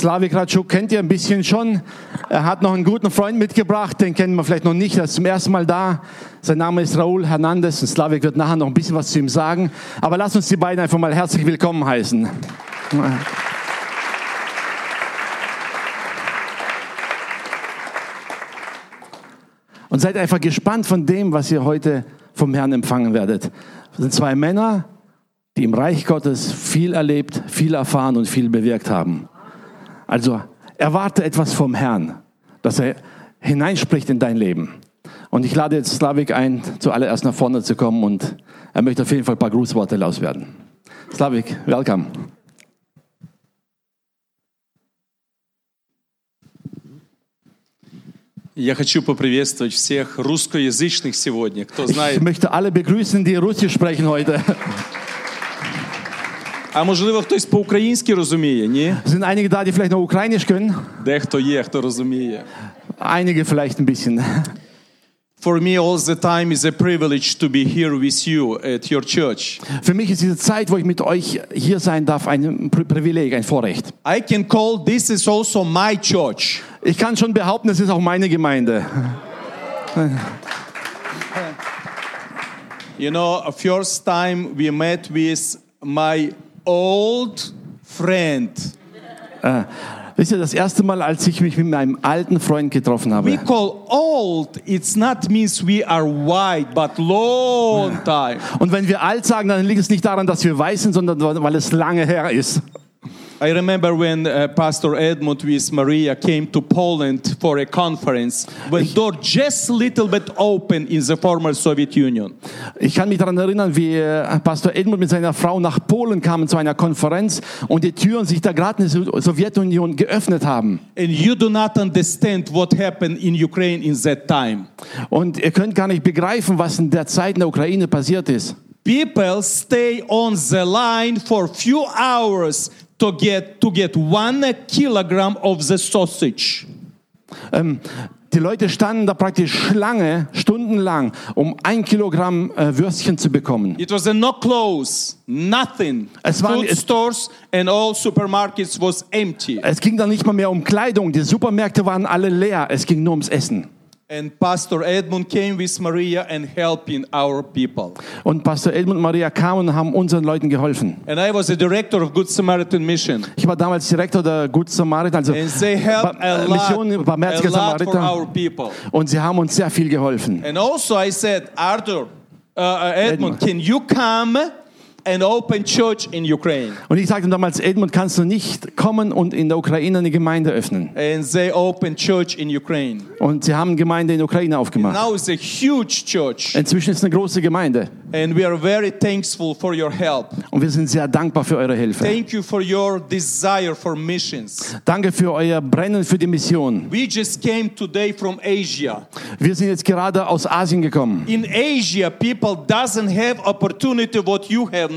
Slavik Ratschuk kennt ihr ein bisschen schon. Er hat noch einen guten Freund mitgebracht, den kennen wir vielleicht noch nicht, er ist zum ersten Mal da. Sein Name ist Raúl Hernandez und Slavik wird nachher noch ein bisschen was zu ihm sagen. Aber lasst uns die beiden einfach mal herzlich willkommen heißen. Und seid einfach gespannt von dem, was ihr heute vom Herrn empfangen werdet. Das sind zwei Männer, die im Reich Gottes viel erlebt, viel erfahren und viel bewirkt haben. Also erwarte etwas vom Herrn, dass er hineinspricht in dein Leben. Und ich lade jetzt Slavik ein, zuallererst nach vorne zu kommen und er möchte auf jeden Fall ein paar Grußworte loswerden. Slavik, welcome. Я хочу поприветствовать всех русскоязычных сегодня. Кто Ich знает, möchte alle begrüßen, die Russisch sprechen heute. а можливо хтось по-українськи розуміє, ні? Es sind einige da, die vielleicht noch Ukrainisch können. Дехто є, хто розуміє. Einige vielleicht ein bisschen. For me all the time is a privilege to be here with you at your church. Für mich ist diese Zeit, wo ich mit euch hier sein darf, ein Pri- Privileg, ein Vorrecht. I can call this is also my church. Ich kann schon behaupten, es ist auch meine Gemeinde. You know, a first time we met with my old friend. Äh, wisst ihr, das erste Mal, als ich mich mit meinem alten Freund getroffen We habe. call old, it's not means we are white, but long time. Und wenn wir alt sagen, dann liegt es nicht daran, dass wir weiß sind, sondern weil es lange her ist. I remember when uh, Pastor Edmund with Maria came to Poland for a conference, when door just little bit open in the former Soviet Union. Ich kann mich daran erinnern, wie äh, Pastor Edmund mit seiner Frau nach Polen kamen zu einer Konferenz und die Türen sich da gerade in der So- Sowjetunion geöffnet haben. And you do not understand what happened in Ukraine in that time. Und ihr könnt gar nicht begreifen, was in der Zeit in der Ukraine passiert ist. People stay on the line for few hours to get to get one kilogram of the sausage. Ähm, die Leute standen da praktisch Schlange, stundenlang, um ein Kilogramm äh, Würstchen zu bekommen. It was a no clothes, nothing. Es waren- Food es- stores and all supermarkets was empty. Es ging dann nicht mal mehr um Kleidung, die Supermärkte waren alle leer, es ging nur ums Essen. And Pastor Edmund came with Maria and helping our people. Und Pastor Edmund und Maria kamen und haben unseren Leuten geholfen. And I was a director of Good Samaritan Mission. Ich war damals Direktor der Gut Samariter, also And they helped Ba- a äh, lot, Mission for Samariter. our people. Und sie haben uns sehr viel geholfen. And also I said, Arthur, uh, uh, Edmund, can you come and open church in Ukraine? Und ich sagte damals, Edmund, kannst du nicht kommen und in der Ukraine eine Gemeinde öffnen? And they opened church in Ukraine. Und sie haben Gemeinde in der Ukraine aufgemacht. Now it's a huge church. Inzwischen ist eine große Gemeinde. And we are very thankful for your help. Und wir sind sehr dankbar für eure Hilfe. Thank you for your desire for missions. Danke für euer Brennen für die Mission. We just came today from Asia. Wir sind jetzt gerade aus Asien gekommen. In Asia, people doesn't have opportunity what you have.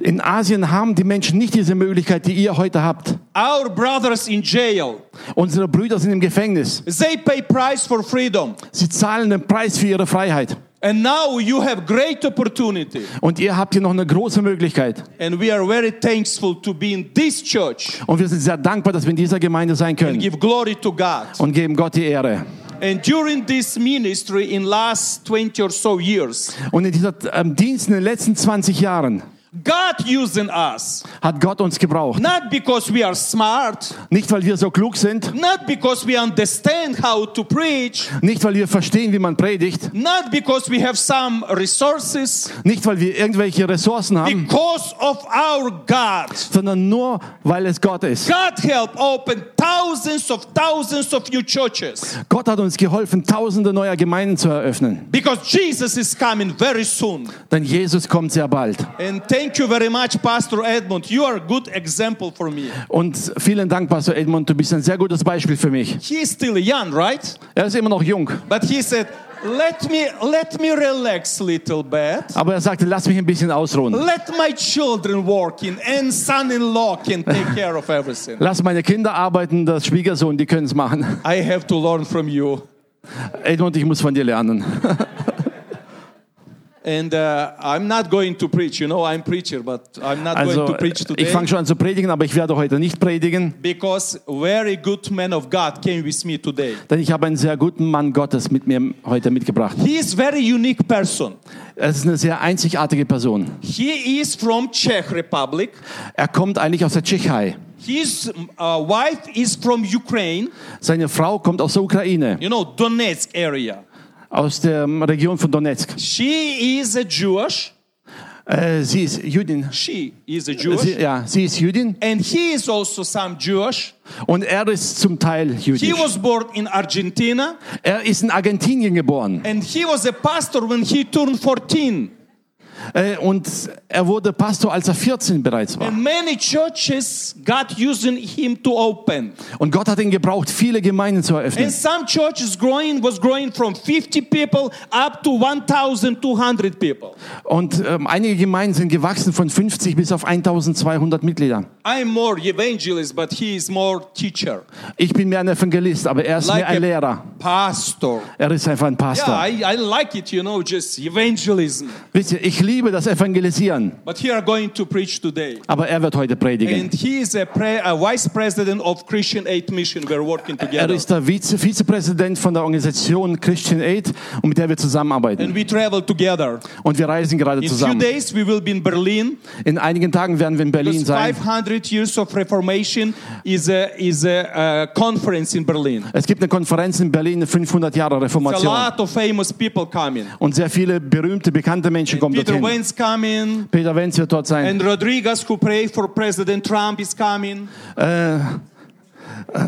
In Asien haben die Menschen nicht diese Möglichkeit, die ihr heute habt. Our brothers in jail, Unsere Brüder sind im Gefängnis. they pay price for freedom. Sie zahlen den Preis für ihre Freiheit. And now you have great opportunity. Und ihr habt hier noch eine große Möglichkeit. And we are very thankful to be in this church Und wir sind sehr dankbar, dass wir in dieser Gemeinde sein and können. give glory to God. Und geben Gott die Ehre. And during this ministry in last 20 or so years, Und in dieser ähm, Dienst in den letzten 20 Jahren God using us. hat Gott uns gebraucht. Not because we are smart, Nicht, weil wir so klug sind. not because we understand how to preach, Nicht, weil wir verstehen, wie man predigt. not because we have some resources, Nicht, weil wir irgendwelche Ressourcen haben. because of our God. Sondern nur, weil es Gott ist. God helped open thousands of thousands of new churches Gott hat uns geholfen, tausende neuer Gemeinden zu eröffnen. because Jesus is coming very soon. Denn Jesus kommt sehr bald. And thank you very much, Pastor Edmund. You are a good example for me. Und vielen Dank, Pastor Edmund. Du bist ein sehr gutes Beispiel für mich. He is still young, right? Er ist immer noch jung. But he said, "Let me let me relax a little bit. Aber er sagte, lass mich ein bisschen ausruhen. Let my children work in, and son-in-law can take care of everything. Lass meine Kinder arbeiten, das Schwiegersohn, die können es machen. I have to learn from you." Edmund, ich muss von dir lernen. And uh, I'm not going to preach. You know, I'm preacher, but I'm not Also, going to preach ich today fange schon an zu predigen, aber ich werde heute nicht predigen, because very good man of God came with me today. denn ich habe einen sehr guten Mann Gottes mit mir heute mitgebracht. He is very unique person. Er ist eine sehr einzigartige Person. He is from Czech Republic. Er kommt eigentlich aus der Tschechei. His uh, wife is from Ukraine. Seine Frau kommt aus der Ukraine, You know, Donetsk area. Aus der Region von Donetsk. She is a Jewish. Äh, sie ist Jüdin. She is a Jewish. Sie, ja, sie ist Jüdin And he is also some Jewish. und er ist zum Teil He jüdisch. was born in Argentina. Er ist in Argentinien geboren And he was a pastor when he turned 14. äh, und er wurde Pastor, als er 14 bereits war. And many churches God using him to open. Und Gott hat ihn gebraucht, viele Gemeinden zu And eröffnen. some churches growing was growing from 50 people up to 1,200 people. Und ähm, einige Gemeinden sind gewachsen von 50 bis auf 1200 Mitglieder. I'm more evangelist, but he is more teacher, Ich bin mehr ein Evangelist, aber er ist mehr ein Lehrer. pastor. Er ist einfach ein Yeah, Pastor. I, I like it, you know, just evangelism. Wisst ihr, ich liebe das Evangelisieren, But here I'm going to preach today. aber er wird heute predigen. Er ist der Vize Vizepräsident von der Organisation Christian Aid und mit der wir zusammenarbeiten. And we travel together. Und wir reisen gerade zusammen. days we will be in einigen Tagen werden wir in Berlin sein. 500 years of Reformation is a, is a, conference in Berlin. Es gibt eine Konferenz in Berlin, 500 Jahre Reformation. lot of famous people coming. Und sehr viele berühmte, bekannte Menschen kommen Peter. Wayne's coming. Peter Wenz wird dort sein. And Rodriguez, who prayed for President Trump, is coming.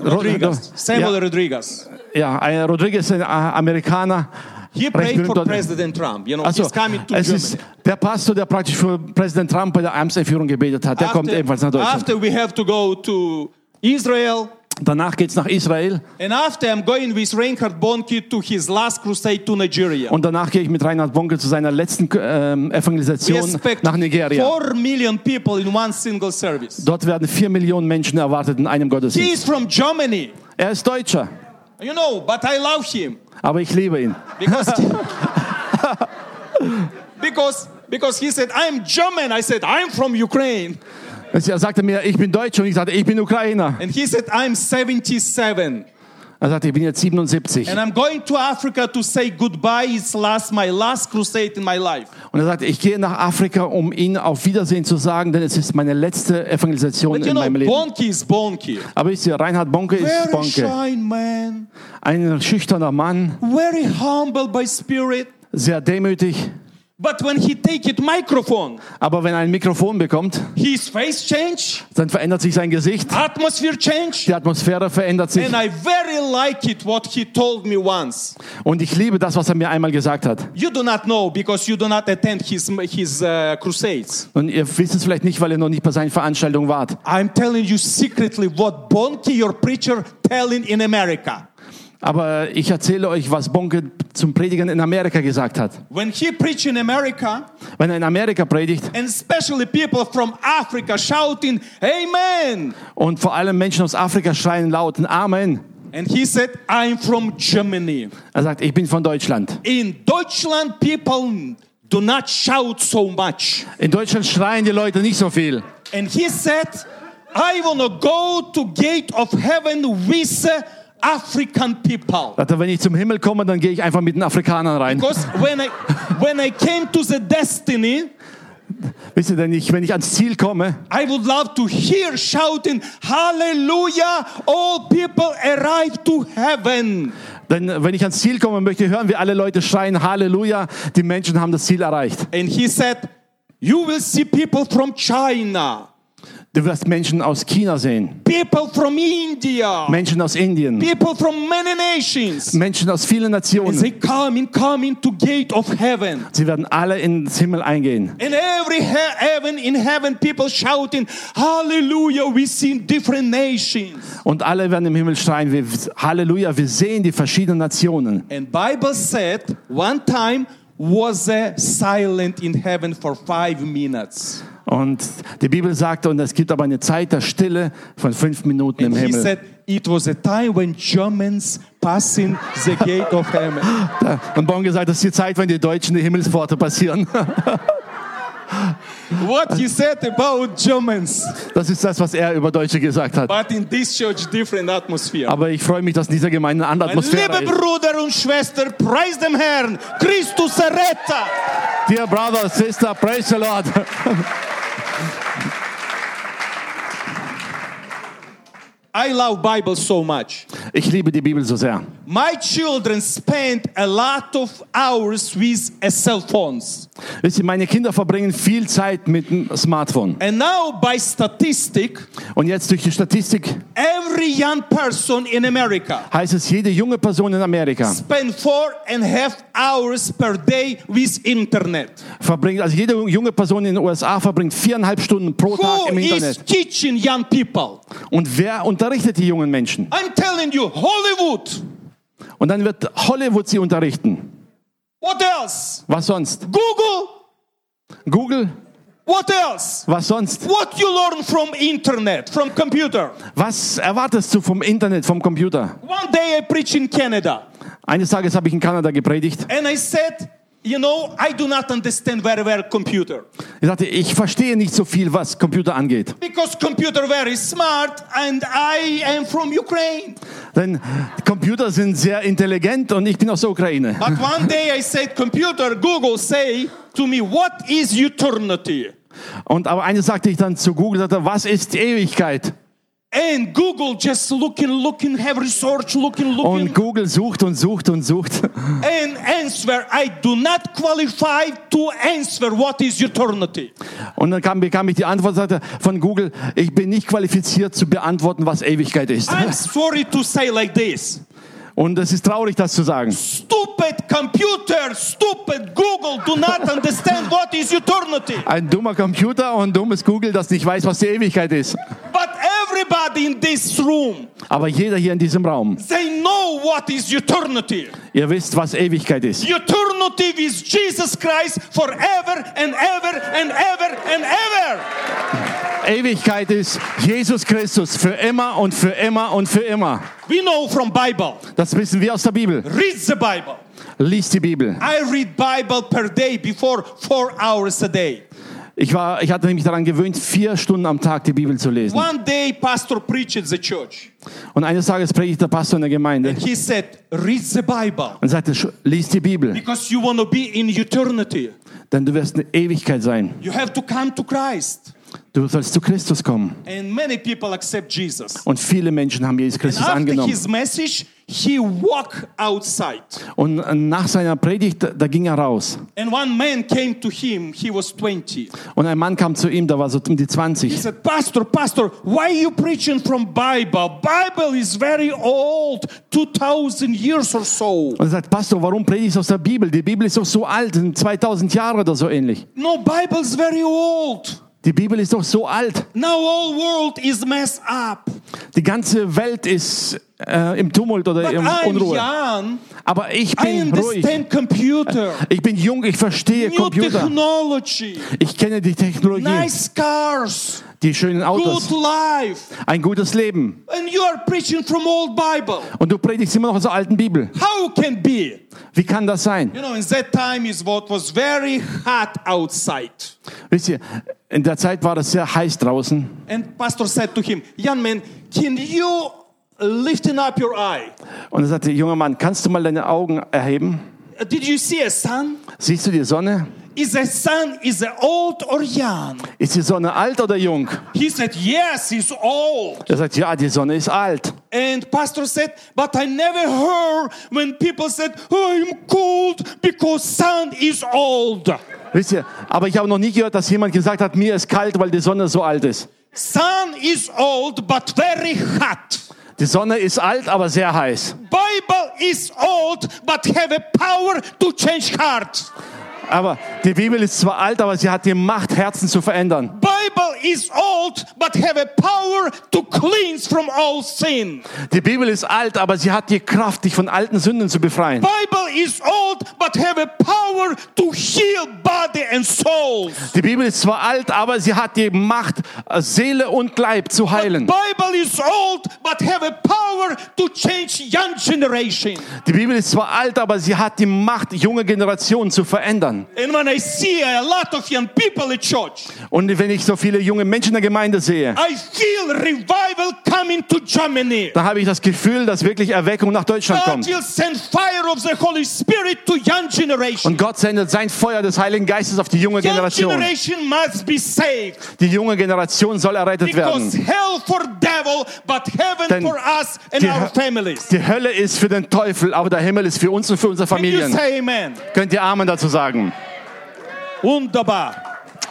Rodriguez, Samuel Ja, Rodriguez. ja, ein Rodriguez, ein äh, Amerikaner. He prayed for. President Trump. You know, Also, he's coming to es ist der Pastor, der praktisch für Präsident Trump bei der Amtseinführung gebetet hat. Der kommt ebenfalls nach Deutschland. after we have to go to Israel, Danach geht's nach Israel and after I'm going with Reinhard Bonnke to his last crusade to Nigeria. und danach gehe ich mit Reinhard Bonke zu seiner letzten ähm, Evangelisation nach Nigeria. 4 million people in one single service. Dort werden vier Millionen Menschen erwartet in einem He Gottesdienst. is from Germany. Er ist Deutscher, You know, but I love him aber ich liebe ihn. because because because he said I'm German. I said I'm from Ukraine, Er sagte mir, ich bin Deutscher und ich sagte, ich bin Ukrainer. and he said I'm 77 Er sagte, ich bin jetzt 77. and I'm going to Africa to say goodbye. It's last my last crusade in my life. Und er sagte, ich gehe nach Afrika, um ihn auf Wiedersehen zu sagen, denn es ist meine letzte Evangelisation But you in know, meinem Leben. Bonke is Bonke. Aber wisst ihr, Reinhard Bonke ist Very Bonke. shy man, Ein schüchterner Mann, very humble by spirit. sehr demütig. But when he take it microphone, Aber wenn er ein Mikrofon bekommt, his face change, dann verändert sich sein Gesicht. atmosphere change. Die Atmosphäre verändert sich. And I very like it what he told me once. Und ich liebe das, was er mir einmal gesagt hat. You do not know because you do not attend his his uh, crusades. Und ihr wisst es vielleicht nicht, weil ihr noch nicht bei seinen Veranstaltungen wart. I'm telling you secretly what Bonke, your preacher, telling in America. Aber ich erzähle euch, was Bonke zum Predigen in Amerika gesagt hat. When he preach in America, Wenn er in Amerika predigt and especially people from Africa shouting, Amen. und vor allem Menschen aus Afrika schreien laut Amen. And he said, I'm from Germany. Er sagt, ich bin von Deutschland. In Deutschland, people do not shout so much. In Deutschland schreien die Leute nicht so viel. And he said, I want to go to gate of heaven with uh, African people. Er, wenn ich zum Himmel komme, dann gehe ich einfach mit den Afrikanern rein. Because when I, when I came to the destiny, Wisst ihr denn nicht, wenn ich ans Ziel komme, I would love to hear shouting, Hallelujah, all people arrive to heaven. denn wenn ich ans Ziel komme, möchte ich hören, wie alle Leute schreien, Halleluja, die Menschen haben das Ziel erreicht. And he said, You will see people from China, Du wirst Menschen aus China sehen, people from India, Menschen aus Indien, people from many nations. Menschen aus vielen And they Nationen. come in, come into gate of heaven. Sie werden alle ins Himmel eingehen. And every he- heaven in heaven, people shouting, Hallelujah, we see different nations. Und alle werden im Himmel schreien, Halleluja, wir sehen die verschiedenen Nationen. And Bible said one time was silent in heaven for five minutes. Und die Bibel sagt, und es gibt aber eine Zeit der Stille von fünf Minuten im Himmel. said it was a time when Germans passing the gate of heaven. Und Bon gesagt, das ist die Zeit, wenn die Deutschen die Himmelspforte passieren. What he said about Germans, Das ist das, was er über Deutsche gesagt hat. but in this church, different atmosphere. Aber ich freue mich, dass in dieser Gemeinde eine andere Atmosphäre Liebe ist. Bruder und Schwester, preis dem Herrn, Christus erretter. Dear brother, sister, praise the Lord. I love Bible so much. Ich liebe die Bibel so sehr. My children spend a lot of hours with uh, cell phones. Meine Kinder verbringen viel Zeit mit dem Smartphone. And now by statistic, Und jetzt durch die Statistik every young person in America heißt es, jede junge Person in Amerika spend four and a half hours per day with internet. verbringt, also jede junge Person in den USA verbringt viereinhalb Stunden pro Tag Who im is Internet. teaching young people? Und wer unterrichtet die jungen Menschen? I'm telling you, Hollywood. Und dann wird Hollywood sie unterrichten. What else? Was sonst? Google. Google? What else? Was sonst? What you learn from internet, from computer. Was erwartest du vom Internet, vom Computer? One day I preach in Canada Eines Tages habe ich in Kanada gepredigt. and I said, you know, I do not understand very well computer Ich sagte, ich verstehe nicht so viel, was Computer angeht. because computer very smart and I am from Ukraine. Denn Computer sind sehr intelligent und ich bin aus der Ukraine. But one day I said, computer, Google say to me, what is eternity? Und aber eines sagte ich dann zu Google, sagte, was ist Ewigkeit? And Google just looking, looking, have research, looking, looking, Und Google sucht und sucht und sucht. and answer, I do not qualify to answer what is eternity. Und dann kam, bekam ich die Antwort sagte, von Google, ich bin nicht qualifiziert zu beantworten, was Ewigkeit ist. I'm sorry to say like this. Und es ist traurig, das zu sagen. Stupid computer, stupid Google do not understand what is eternity. Ein dummer Computer und dummes Google, das nicht weiß, was die Ewigkeit ist. But everybody in this room, Aber jeder hier in diesem Raum, they know what is eternity. ihr wisst, was Ewigkeit ist. Eternity with Jesus Christ forever and ever and ever and ever. Ewigkeit ist Jesus Christus für immer und für immer und für immer. We know from Bible. Das wissen wir aus der Bibel. Read the Bible. Lies die Bibel. I read Bible per day before four hours a day. Ich, war, ich hatte mich daran gewöhnt, vier Stunden am Tag die Bibel zu lesen. One day, pastor preached the church. Und eines Tages predigt der Pastor in der Gemeinde He said, read the Bible und sagte, "Sch- lies die Bibel, because you want to be in eternity. denn du wirst eine Ewigkeit sein. You have to come to Christ. Du sollst zu Christus kommen. And many people accept Jesus. Und viele Menschen haben Jesus Christus angenommen. message, he. Und nach seiner Predigt, da ging er raus. And one man came to him. He was 20. Und ein Mann kam zu ihm, der war so um die He 20. said, Pastor, Pastor, why are you preaching from Bible? Bible is very old, 2000 years or so. Und er sagt, Pastor, warum predigst du aus der Bibel? Die Bibel ist doch so alt, sind 2000 Jahre oder so ähnlich. No, Bible is very old. Die Bibel ist doch so alt. Now all world is messed up. Die ganze Welt ist äh, im Tumult oder But im Unruhe. young. Aber ich bin ruhig. computer, Ich bin jung, ich verstehe new Computer. technology, Ich kenne die Technologie, nice cars, die schönen good Autos, life. ein gutes Leben. And you are preaching from old Bible. Und du predigst immer noch aus der alten Bibel. How can be? Wie kann das sein? You know, in that time is what was very hot outside. Wisst ihr, in der Zeit war es sehr heiß draußen. And pastor said to him, young man, can you liften up your eye? Und er sagte, junger Mann, kannst du mal deine Augen erheben? Uh, Did you see a sun? Siehst du die Sonne? Is the sun is it old or young? Ist die Sonne alt oder jung? He said, yes, it's old. Er sagt, ja, die Sonne ist alt. And pastor said, but I never heard when people said, oh, I'm cold because sun is old. Wisst ihr, aber ich habe noch nie gehört, dass jemand gesagt hat, mir ist kalt, weil die Sonne so alt ist. Sun is old but very hot. Die Sonne ist alt, aber sehr heiß. Bible is old but have a power to change heart. Aber die Bibel ist zwar alt, aber sie hat die Macht, Herzen zu verändern. Die Bibel ist alt, aber sie hat die Kraft, dich von alten Sünden zu befreien. Die Bibel ist zwar alt, aber sie hat die Macht, Seele und Leib zu heilen. Die Bibel ist zwar alt, aber sie hat die Macht, junge Generationen zu verändern. And when I see a lot of young people at church, Und wenn ich so viele junge Menschen in der Gemeinde sehe, I feel revival coming to Germany. dann habe ich das Gefühl, dass wirklich Erweckung nach Deutschland God kommt. will send fire of the Holy Spirit to young generation. Und Gott sendet sein Feuer des Heiligen Geistes auf die junge Young Generation. Die junge Generation soll errettet werden. hell for devil, but heaven Denn for us and die- our families. Die Hölle ist für den Teufel, aber der Himmel ist für uns und für unsere Familien. Könnt ihr Amen dazu sagen? Wunderbar.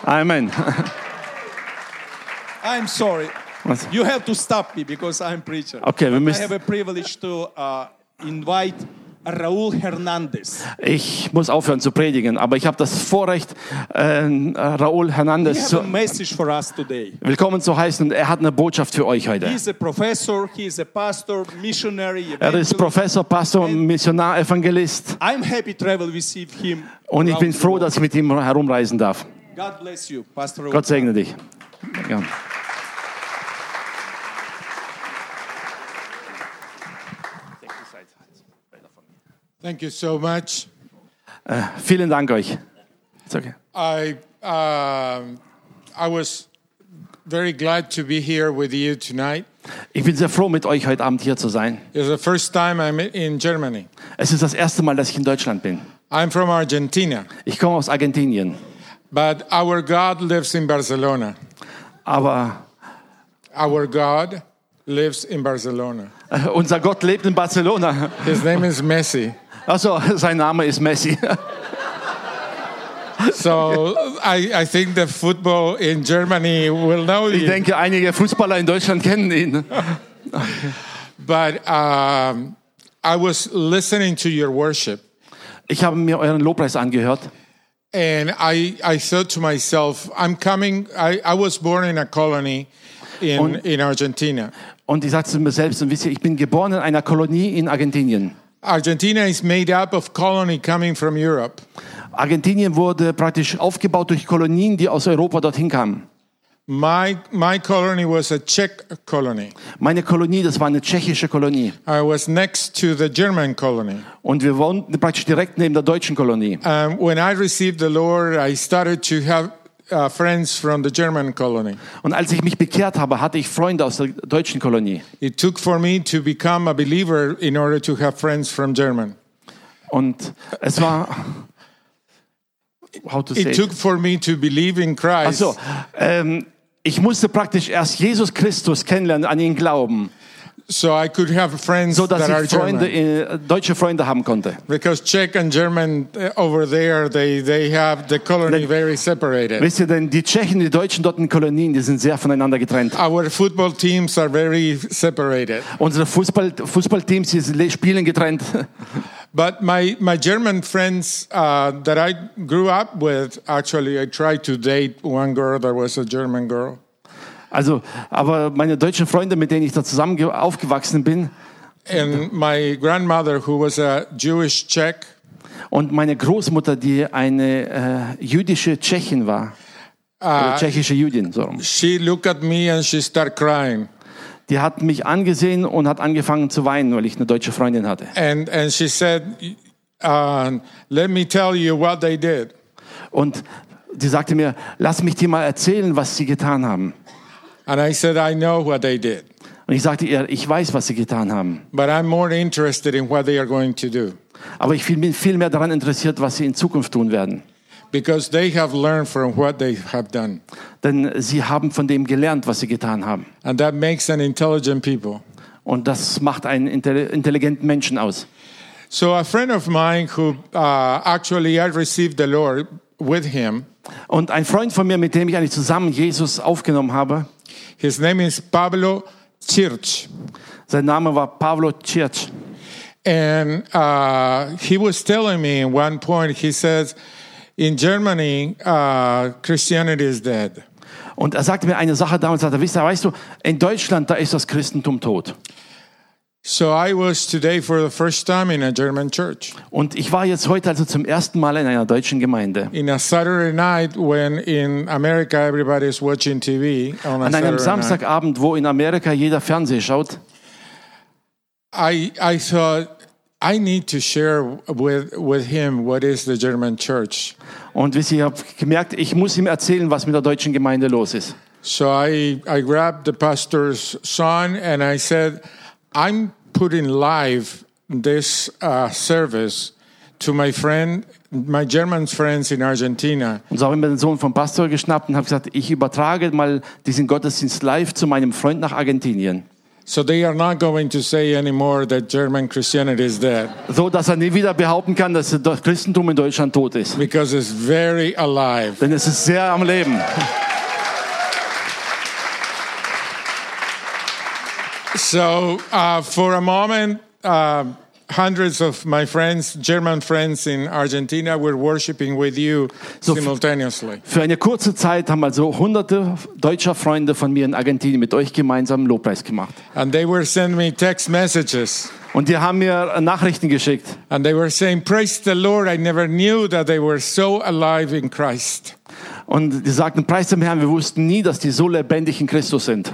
Amen. I'm sorry. Was? You have to stop me because I'm preacher. Okay, wir I have a privilege to uh, invite Raúl Hernandez. Ich muss aufhören zu predigen, aber ich habe das Vorrecht, äh, Raúl He Hernandez has zu, willkommen zu heißen. Er hat eine Botschaft für euch heute. Professor, pastor, missionary, Er ist. Professor, Pastor, Missionar, Evangelist. I'm happy to travel with him. Und ich bin froh, dass ich mit ihm herumreisen darf. Gott segne dich. Ja. Thank you so much. Vielen Dank euch. It's okay. I um, I was very glad to be here with you tonight. Ich bin sehr froh, mit euch heute Abend hier zu sein. It's the first time I'm in Germany. Es ist das erste Mal, dass ich in Deutschland bin. I'm from Argentina, Ich komme aus Argentinien, but our God lives in Barcelona. aber Our God lives in Barcelona. äh, unser Gott lebt in Barcelona. His name is Messi. Also, sein Name ist Messi. So I, I think the football in Germany will know Ich you. denke, einige Fußballer in Deutschland kennen ihn. But um, I was listening to your worship, Ich habe mir euren Lobpreis angehört and I, I thought to myself, I'm coming. I, I was born in a colony in, in Argentina. und ich sagte zu mir selbst, und wisst ihr, ich bin geboren in einer Kolonie in Argentinien. Argentina is made up of colony coming from Europe. Argentinien wurde praktisch aufgebaut durch Kolonien, die aus Europa dorthin kamen. My, my colony was a Czech colony. Meine Kolonie, das war eine tschechische Kolonie. I was next to the German colony. Und wir wohnten praktisch direkt neben der deutschen Kolonie. Um, when I received the Lord, I started to have uh, friends from the German colony. Und als ich mich bekehrt habe, hatte ich Freunde aus der deutschen Kolonie. It took for me to become a believer in order to have friends from German. Und es war, how to say It took for me to believe in Christ. Also, ähm, ich musste praktisch erst Jesus Christus kennenlernen, an ihn glauben, So I could have friends so dass that are ich Freunde, German. äh, deutsche Freunde haben konnte. Because Czech and German uh, over there, they, they have the colony very separated. Wisst ihr denn, die Tschechen, die Deutschen dort in Kolonien, die sind sehr voneinander getrennt. Our football teams are very separated. Unsere Fußball, Fußballteams, die le- spielen getrennt. But my, my German friends uh, that I grew up with, actually, I tried to date one girl that was a German girl. Also, aber meine deutschen Freunde, mit denen ich da zusammen ge- aufgewachsen bin, And my grandmother, who was a Jewish Czech, und meine Großmutter, die eine äh, jüdische Tschechin war, oder tschechische Jüdin, so rum. she looked at me and she started crying. die hat mich angesehen und hat angefangen zu weinen, weil ich eine deutsche Freundin hatte. And, and she said, uh, Let me tell you what they did. Und die sagte mir, lass mich dir mal erzählen, was sie getan haben. And I said, I know what they did, Und ich sagte ihr, ich weiß, was sie getan haben. but I'm more interested in what they are going to do Aber ich bin viel mehr daran interessiert, was sie in Zukunft tun werden. because they have learned from what they have done. Denn sie haben von dem gelernt, was sie getan haben. And that makes an intelligent people. Und das macht einen intelli- intelligenten Menschen aus. So, a friend of mine who uh, actually I received the Lord with him, Und ein Freund von mir, mit dem ich eigentlich zusammen Jesus aufgenommen habe, his name is Pablo Chirch. sein Name war Pablo Circ. And uh, he was telling me at one point, he says, In Germany, uh, Christianity is dead. Und er sagte mir eine Sache damals, sagte, er, wisst weißt du, in Deutschland, da ist das Christentum tot. So I was today for the first time in a German church. Und ich war jetzt heute also zum ersten Mal in einer deutschen Gemeinde. In a Saturday night when in America everybody is watching TV on a An einem Saturday Samstagabend, wo in Amerika jeder Fernseh schaut. I, I thought I need to share with, with him what is the German church. Und wisst ihr, ich habe gemerkt, ich muss ihm erzählen, was mit der deutschen Gemeinde los ist. So I, I grabbed the pastor's son and I said, I'm putting live this uh, service to my friend, my German friends in Argentina. Und so habe ich mir den Sohn vom Pastor geschnappt und habe gesagt, ich übertrage mal diesen Gottesdienst live zu meinem Freund nach Argentinien. So they are not going to say anymore that German Christianity is dead So, dass er nie wieder behaupten kann, dass das Christentum in Deutschland tot ist. because it's very alive. Denn es ist sehr am Leben. So uh, for a moment, uh, hundreds of my friends, German friends in Argentina, were worshiping with you So- simultaneously. Für eine kurze Zeit haben also hunderte deutscher Freunde von mir in Argentinien mit euch gemeinsam Lobpreis gemacht. And they were sending me text messages. Und die haben mir Nachrichten geschickt. And they were saying, Praise the Lord. I never knew that they were so alive in Christ. Und die sagten, preis dem Herrn, wir wussten nie, dass die so lebendig in Christus sind.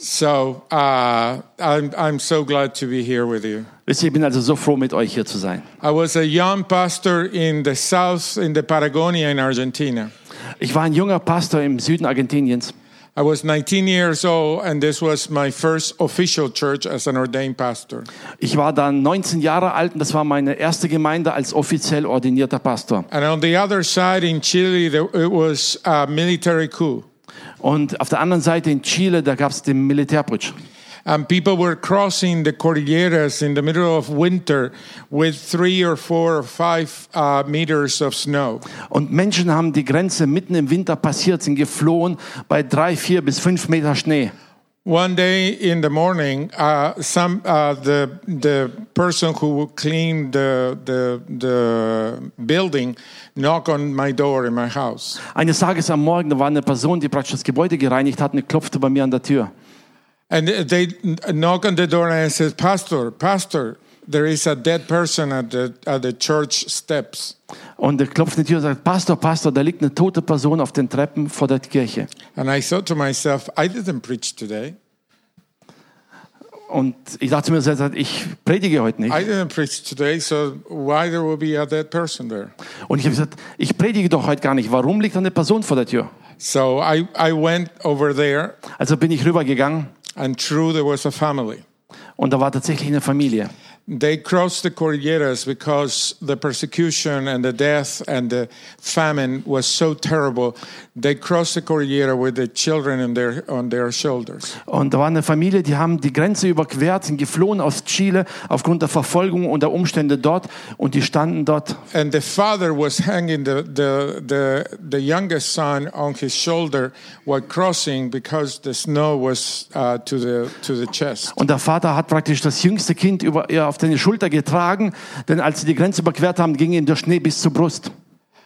So uh, I'm, I'm so glad to be here with you. Wisst ihr, ich bin also so froh, mit euch hier zu sein. I was a young pastor in the south, in the Patagonia in Argentina. Ich war ein junger Pastor im Süden Argentiniens. I was 19 years old, and this was my first official church as an ordained pastor. Ich war dann 19 Jahre alt und das war meine erste Gemeinde als offiziell ordinierter Pastor. And on the other side in Chile, there, it was a military coup. Und auf der anderen Seite in Chile, da gab es den Militärputsch. And people were crossing the Cordilleras in the middle of winter with three or four or five uh, meters of snow. Und Menschen haben die Grenze mitten im Winter passiert, sind geflohen bei drei, vier bis fünf Meter Schnee. One day in the morning, uh, some uh, the the person who cleaned the, the the building knocked on my door in my house, Eines Tages am Morgen, da war eine Person, die praktisch das Gebäude gereinigt hat, und klopfte bei mir an der Tür. and they knock on the door, and I said, "Pastor, Pastor, there is a dead person at the at the church steps." Und er klopft an die Tür und sagt, Pastor, Pastor, da liegt eine tote Person auf den Treppen vor der Kirche. And I thought to myself, I didn't preach today. Und ich dachte mir selbst, ich predige heute nicht. I didn't preach today, so why there will be a dead person there? Und ich habe gesagt, ich predige doch heute gar nicht. Warum liegt da eine Person vor der Tür? So I, I went over there, Also bin ich rübergegangen and true, there was a family. und da war tatsächlich eine Familie. They crossed the Cordilleras because the persecution and the death and the famine was so terrible. They crossed the Cordillera with the children on their, on their shoulders. Und da war eine Familie, die haben die Grenze überquert, sind geflohen aus Chile aufgrund der Verfolgung und der Umstände dort und die standen dort. And the father was hanging the, the, the, the youngest son on his shoulder while crossing because the snow was uh, to, the, to the chest. Und der Vater hat praktisch das jüngste Kind über, ihr auf seine Schulter getragen, denn als sie die Grenze überquert haben, ging ihm der Schnee bis zur Brust.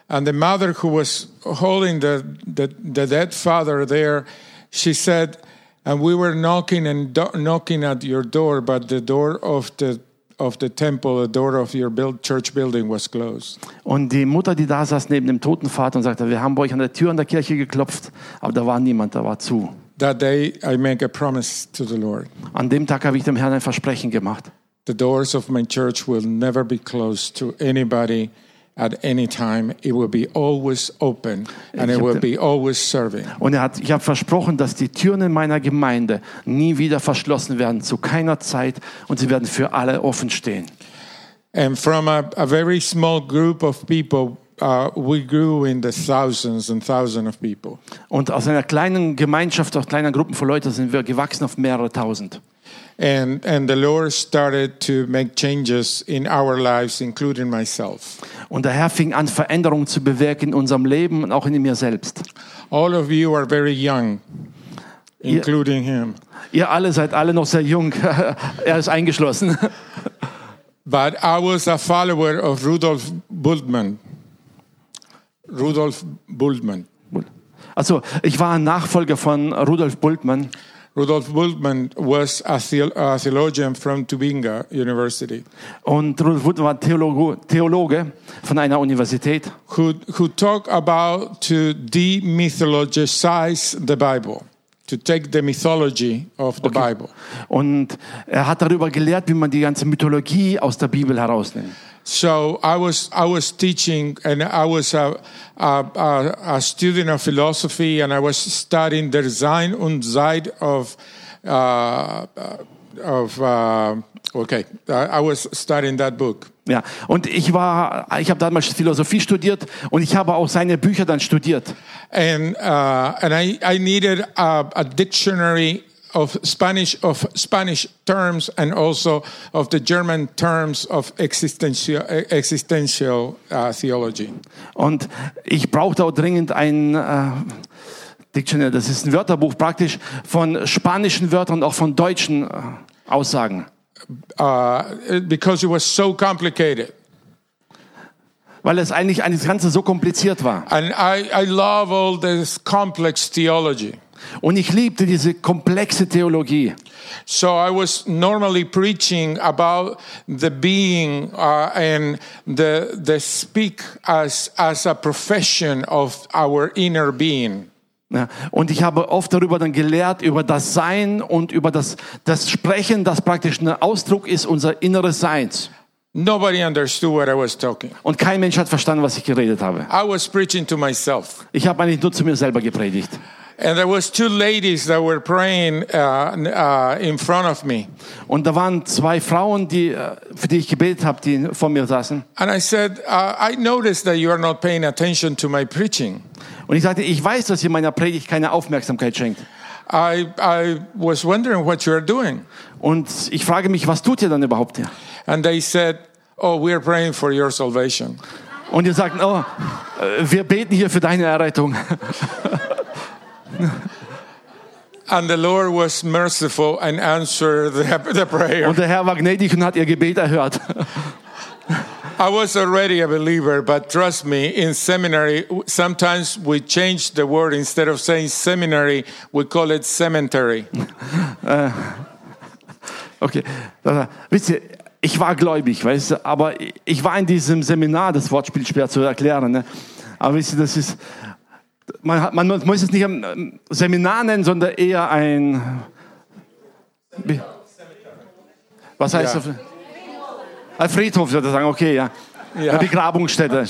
And the mother who was holding the, the, the dead father there, she said, and we were knocking and do- knocking at your door, but the door of the of the temple, the door of your build, church building was closed. Und die Mutter, die da saß neben dem toten Vater und sagte, wir haben bei euch an der Tür an der Kirche geklopft, aber da war niemand, da war zu. That day, I make a promise to the Lord: An dem Tag habe ich dem Herrn ein Versprechen gemacht. The doors of my church will never be closed to anybody at any time. It will be always open, and it will be always serving. Und er hat, ich habe versprochen, dass die Türen in meiner Gemeinde nie wieder verschlossen werden, zu keiner Zeit, und sie werden für alle offen stehen. And from a, a very small group of people, uh, we grew in the thousands and thousands of people. Und aus einer kleinen Gemeinschaft, aus kleinen Gruppen von Leuten sind wir gewachsen auf mehrere tausend. And, and the Lord started to make changes in our lives, including myself. Und der Herr fing an, Veränderungen zu bewirken in unserem Leben und auch in mir selbst. All of you are very young, including him. Ihr alle seid alle noch sehr jung. er ist eingeschlossen. But I was a follower of Rudolf Bultmann. Rudolf Bultmann. Also, ich war ein Nachfolger von Rudolf Bultmann. Rudolf Bultmann was a, theo- a theologian from Tübingen University Und Rudolf Bultmann war Theologe, Theologe von einer Universität. who, who talked about to demythologize the Bible, to take the mythology of the Bible. Und er hat darüber gelehrt, wie man die ganze Mythologie aus der Bibel herausnimmt. So I was I was teaching, and I was a, a, a, student of philosophy, and I was studying the Sein und Zeit of uh, of uh, okay. I I was studying that book, Ja, und ich war, ich habe damals Philosophie studiert und ich habe auch seine Bücher dann studiert. and uh, and I I needed a, a dictionary of Spanish of Spanish terms and also of the German terms of existential existential uh, theology. Und ich brauchte auch dringend ein äh, Dictionary, das ist ein Wörterbuch praktisch von spanischen Wörtern und auch von deutschen äh, Aussagen. Uh, because it was so complicated. Weil es eigentlich das Ganze so kompliziert war. And I, I love all this complex theology. Und ich liebte diese komplexe Theologie. So I was normally preaching about the being uh, and the, the speak as, as a profession of our inner being. Ja, und ich habe oft darüber dann gelehrt, über das Sein und über das, das Sprechen, das praktisch ein Ausdruck ist unser inneres Seins. Nobody understood what I was talking. Und kein Mensch hat verstanden, was ich geredet habe. I was preaching to myself. Ich habe eigentlich nur zu mir selber gepredigt. And there was two ladies that were praying uh, uh, in front of me. Und da waren zwei Frauen, die, äh, für die ich gebetet habe, die vor mir saßen. And I said, uh, I noticed that you are not paying attention to my preaching. Und ich sagte, ich weiß, dass ihr meiner Predigt keine Aufmerksamkeit schenkt. I, I was wondering what you are doing. Und ich frage mich, was tut ihr dann überhaupt hier? And they said, Oh, we are praying for your salvation. Und ihr sagt, oh, äh, wir beten hier für deine Errettung. And the Lord was merciful and answered the, the prayer. Und der Herr war gnädig und hat ihr Gebet erhört. I was already a believer, but trust me, in seminary, sometimes we change the word. Instead of saying seminary, we call it cemetery. Okay. Also, wisst ihr, ich war gläubig, weißt du, aber ich war in diesem Seminar, das Wortspiel schwer zu erklären. Ne? Aber wisst ihr, das ist, man, hat, man muss es nicht ein Seminar nennen, sondern eher ein, was heißt Ja. das? Ein Friedhof, würde ich sagen, okay, ja. Ja. Eine Begrabungsstätte.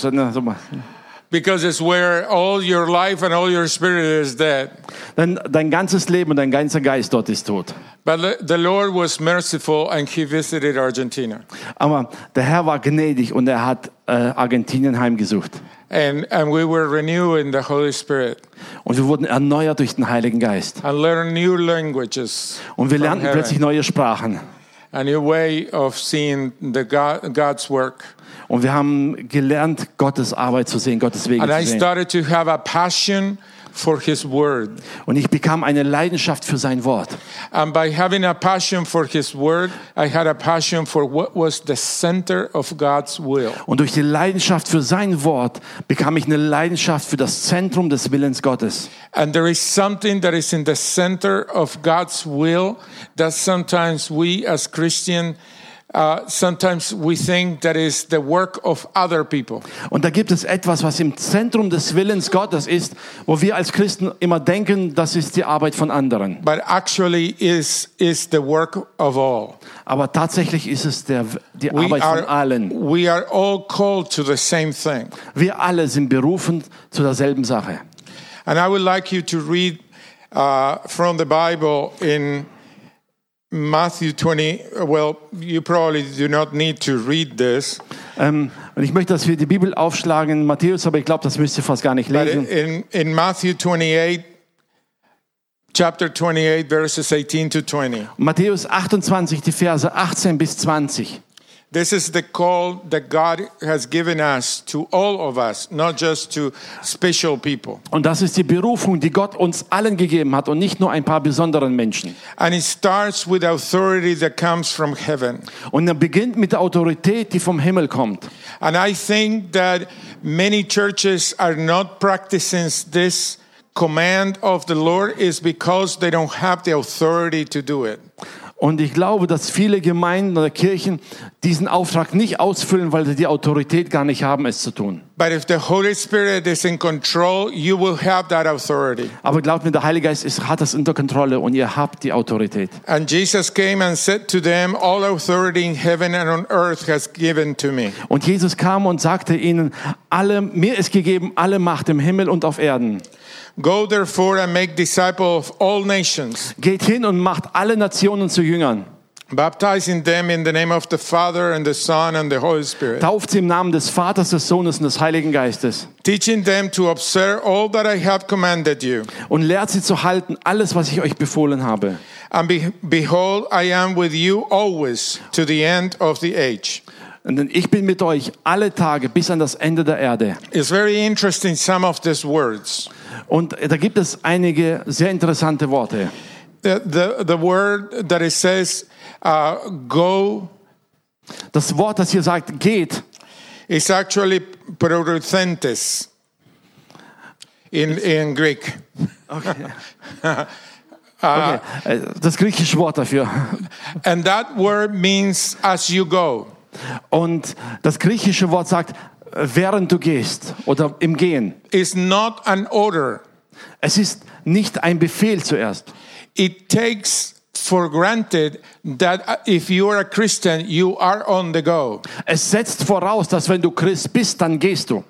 Because it's where all your life and all your spirit is dead. Denn dein ganzes Leben und dein ganzer Geist dort ist tot. But the- the Lord was merciful and he visited Argentina. Aber der Herr war gnädig und er hat äh, Argentinien heimgesucht. And, and we were renewed in the Holy Spirit Und wir wurden erneuert durch den Heiligen Geist. and learned new languages. Und wir lernten heaven. plötzlich neue Sprachen. a new way of seeing the God, God's work. Und wir haben gelernt, Gottes Arbeit zu sehen, Gottes Wege And I zu sehen. started to have a passion for His Word. Und ich bekam eine Leidenschaft für sein Wort. And by having a passion for His Word, I had a passion for what was the center of God's will. Und durch die Leidenschaft für sein Wort bekam ich eine Leidenschaft für das Zentrum des Willens Gottes. And there is something that is in the center of God's will that sometimes we as Christian, uh, sometimes we think that is the work of other people. Und da gibt es etwas, was im Zentrum des Willens Gottes ist, wo wir als Christen immer denken, das ist die Arbeit von anderen. But actually is, is the work of all. Aber tatsächlich ist es der, die We Arbeit von are, allen. we are all called to the same thing. Wir alle sind berufen zu derselben Sache. And I would like you to read uh, from the Bible in Matthew 20. Well, you probably do not need to read this, Ähm, und ich möchte, dass wir die Bibel aufschlagen in Matthäus, aber ich glaube, das müsst ihr fast gar nicht but lesen. in, in Matthew 28, chapter 28, verses 18 to 20, Matthäus 28, die Verse 18 bis 20. This is the call that God has given us to all of us, not just to special people. Und das ist die Berufung, die Gott uns allen gegeben hat und nicht nur ein paar besonderen Menschen. And it starts with authority that comes from heaven. Und er beginnt mit der Autorität, die vom Himmel kommt. And I think that many churches are not practicing this command of the Lord is because they don't have the authority to do it. Und ich glaube, dass viele Gemeinden oder Kirchen diesen Auftrag nicht ausfüllen, weil sie die Autorität gar nicht haben, es zu tun. But if the Holy Spirit is in control, you will have that authority. Aber glaubt mir, der Heilige Geist ist, hat das unter Kontrolle und ihr habt die Autorität. And Jesus came and said to them, All authority in heaven and on earth has given to me. Und Jesus kam und sagte ihnen, alle, mir ist gegeben alle Macht im Himmel und auf Erden. Go therefore and make disciples of all nations, Geht hin und macht alle Nationen zu Jüngern. baptizing them in the name of the Father and the Son and the Holy Spirit, Tauft sie im Namen des Vaters, des Sohnes und des Heiligen Geistes. teaching them to observe all that I have commanded you. Und lehrt sie zu halten, alles, was ich euch befohlen habe. And be- behold, I am with you always to the end of the age. Und ich bin mit euch alle Tage bis an das Ende der Erde. It's very interesting, some of these words. Und da gibt es einige sehr interessante Worte. The, the, the word that it says, uh, go, Das Wort, das hier sagt, geht, is actually prorothentes in, in Greek. okay. Okay. äh, das griechische Wort dafür. And that word means as you go. Und das griechische Wort sagt, während du gehst oder im Gehen. It's not an order. Es ist nicht ein Befehl zuerst. It takes for granted that uh, if you are a Christian, you are on the go. Es setzt voraus, dass wenn du Christ bist, dann gehst du.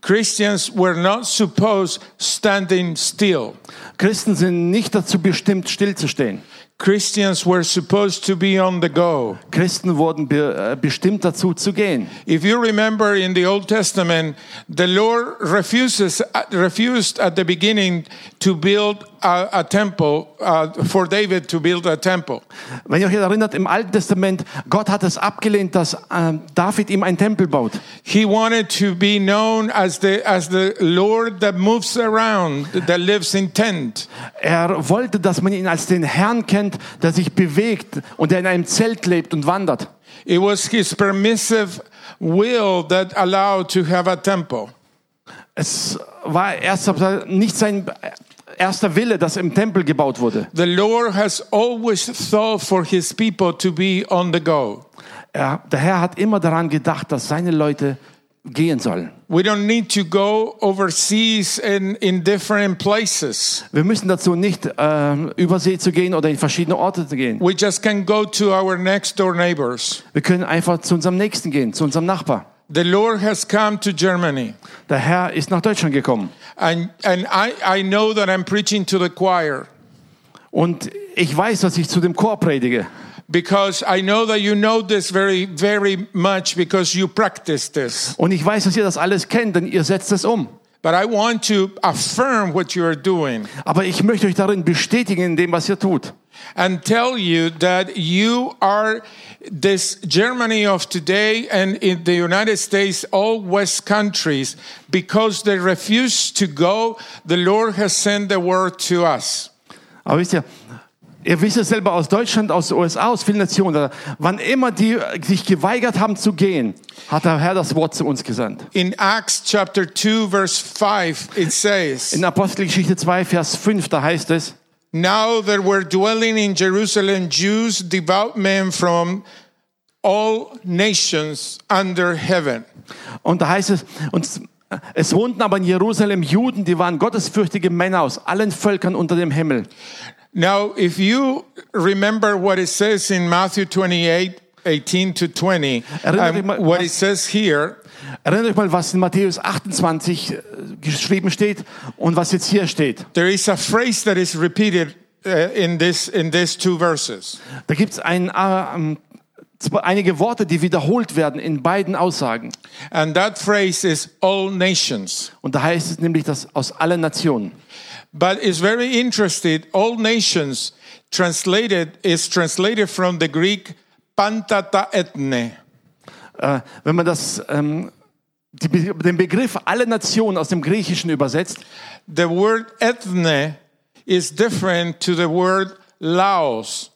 Christians were not supposed standing still. Christen sind nicht dazu bestimmt, stillzustehen. Christians were supposed to be on the go. Christen wurden be, äh, bestimmt dazu zu gehen. If you remember in the Old Testament, the Lord refuses, uh, refused at the beginning to build a, a temple, uh, for David to build a temple. Wenn ihr euch erinnert, im Alten Testament, Gott hat es abgelehnt, dass äh, David ihm einen Tempel baut. He wanted to be known as the, as the Lord that moves around, that lives in tent. Er wollte, dass man ihn als den Herrn kennt, der sich bewegt und der in einem Zelt lebt und wandert. It was his permissive will that allowed to have a temple. Es war erst nicht sein erster Wille, dass im Tempel gebaut wurde. The Lord has always thought for his people to be on the go. Er, der Herr hat immer daran gedacht, dass seine Leute gehen sollen. We don't need to go overseas in, in different places. Wir müssen dazu nicht äh, über See zu gehen oder in verschiedene Orte zu gehen. We just can go to our next door neighbors. Wir können einfach zu unserem Nächsten gehen, zu unserem Nachbar. The Lord has come to Germany. Der Herr ist nach Deutschland gekommen. And, and I, I know that I'm preaching to the choir Und ich weiß, dass ich zu dem Chor predige. because I know that you know this very, very much because you practice this. Und ich weiß, dass ihr das alles kennt, denn ihr setzt es um. But I want to affirm what you are doing Aber ich möchte euch darin bestätigen, in dem, was ihr tut. And tell you that you are this Germany of today and in the United States, all West countries, because they refuse to go, the Lord has sent the word to us. Aber wisst ihr, ihr wisst es selber aus Deutschland, aus den USA, aus vielen Nationen, wann immer die sich geweigert haben zu gehen, hat der Herr das Wort zu uns gesandt. In Acts chapter 2, verse 5, it says, In Apostelgeschichte 2, Vers 5, da heißt es, Now there were dwelling in Jerusalem Jews, devout men from all nations under heaven. und da heißt es, und es wohnten aber in Jerusalem Juden, die waren gottesfürchtige Männer aus allen Völkern unter dem Himmel. Now, if you remember what it says in Matthew 28, 18 to 20, Erinnert um, euch and what it says here, Erinnert euch mal, was in Matthäus 28 äh, geschrieben steht und was jetzt hier steht. there is a phrase that is repeated uh, in, this, in these two verses. Da gibt es ein, äh, ähm, einige Worte, die wiederholt werden in beiden Aussagen. And that phrase is all nations. Und da heißt es nämlich, dass aus allen Nationen. But it's very interesting. All nations translated is translated from the Greek pantata ethne. Äh, wenn man das, ähm, die, den Begriff alle Nationen aus dem Griechischen übersetzt, the word ethne is different to the word Laos.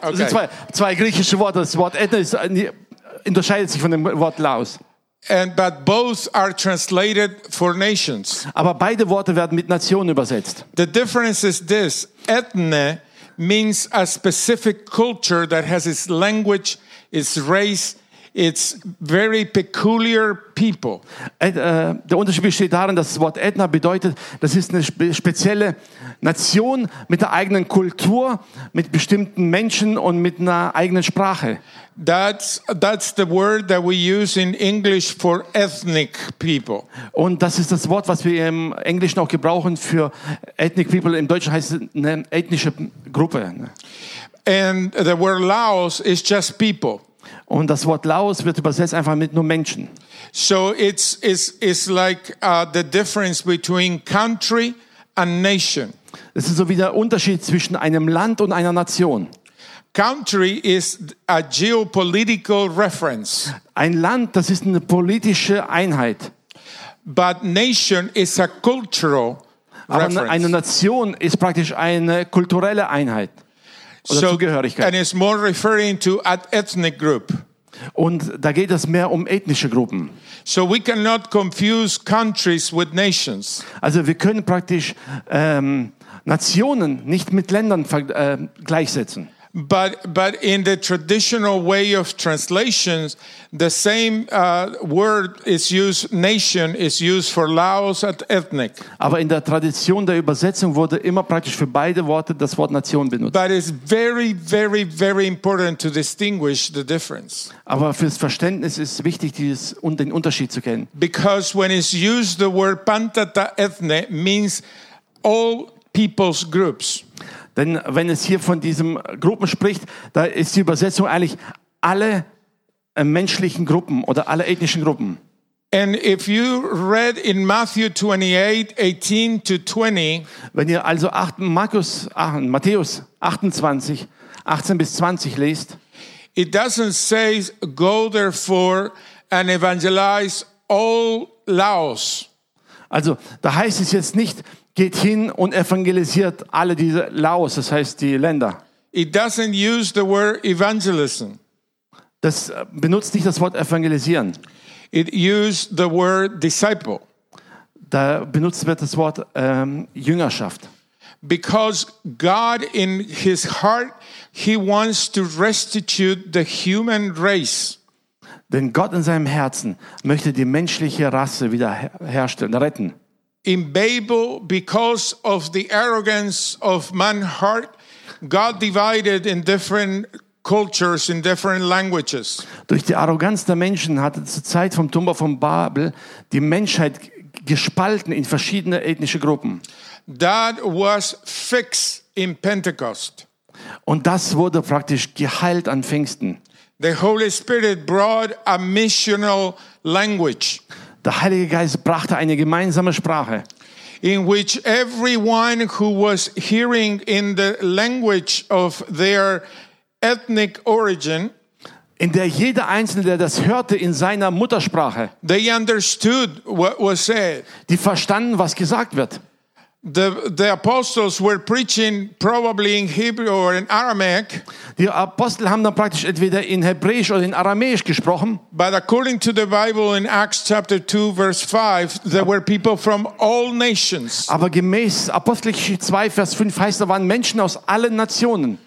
das sind zwei, zwei griechische Worte. Das Wort Ethne ist, äh, unterscheidet sich von dem Wort Laos. And but both are translated for nations. Aber beide Worte werden mit Nationen übersetzt. The difference is this ethne means a specific culture that has its language, its race, its very peculiar people. Äh, der Unterschied besteht darin, dass das Wort Ethna bedeutet, das ist eine spe spezielle Nation mit der eigenen Kultur, mit bestimmten Menschen und mit einer eigenen Sprache. That's, that's the word that we use in English for ethnic people. Und das ist das Wort, was wir im Englischen auch gebrauchen für Ethnic People. Im Deutschen heißt es eine ethnische Gruppe. And the word Laos is just people. Und das Wort Laos wird übersetzt einfach mit nur Menschen. So it's, it's, it's like uh, the difference between country and nation. Das ist so wie der Unterschied zwischen einem Land und einer Nation. Country is a geopolitical reference, Ein Land, das ist eine politische Einheit. but nation is a cultural Aber eine reference. Nation ist praktisch eine kulturelle Einheit oder So, Zugehörigkeit. and it's more referring to an ethnic group. Und da geht es mehr um ethnische Gruppen. So we cannot confuse countries with nations. Also wir können praktisch ähm, Nationen nicht mit Ländern äh, gleichsetzen. But, but in the traditional way of translations, the same uh, word is used, nation is used for Laos and ethnic. Aber in der Tradition der Übersetzung wurde immer praktisch für beide Worte das Wort Nation benutzt. But it's very, very, very important to distinguish the difference. Aber fürs Verständnis ist wichtig, dieses, und den Unterschied zu kennen. Because when it's used, the word pantata ethne means all people's groups. Denn wenn es hier von diesen Gruppen spricht, da ist die Übersetzung eigentlich alle äh, menschlichen Gruppen oder alle ethnischen Gruppen. And if you read in Matthew 28, 18 to 20, Wenn ihr also 8, Markus, ach, Matthäus 28, 18 bis 20 lest, it doesn't say, go therefore and evangelize all Laos. also da heißt es jetzt nicht, geht hin und evangelisiert alle diese Laos, das heißt die Länder. It doesn't use the word evangelism. Das äh, benutzt nicht das Wort evangelisieren. It used the word disciple. Da benutzt wird das Wort ähm, Jüngerschaft. Because God, in his heart, he wants to restitute the human race. Denn Gott in seinem Herzen möchte die menschliche Rasse wieder her- herstellen, retten. In Babel, because of the arrogance of man's heart, God divided in different cultures, in different languages. Durch die Arroganz der Menschen hatte zur Zeit vom Tumba von Babel die Menschheit gespalten in verschiedene ethnische Gruppen. That was fixed in Pentecost. Und das wurde praktisch geheilt an Pfingsten. The Holy Spirit brought a missional language Der Heilige Geist brachte eine gemeinsame Sprache, in which everyone who was hearing in the language of their ethnic origin, in der jeder Einzelne, der das hörte in seiner Muttersprache, they understood what was said. die verstanden, was gesagt wird. The, the apostles were preaching probably in Hebrew or in Aramaic, Die Apostel haben dann praktisch entweder in Hebräisch oder in Aramäisch gesprochen, but according to the Bible in Acts chapter 2 verse 5, there were people from all nations. aber gemäß Apostelgeschichte 2, Vers 5 heißt, da waren Menschen aus allen Nationen.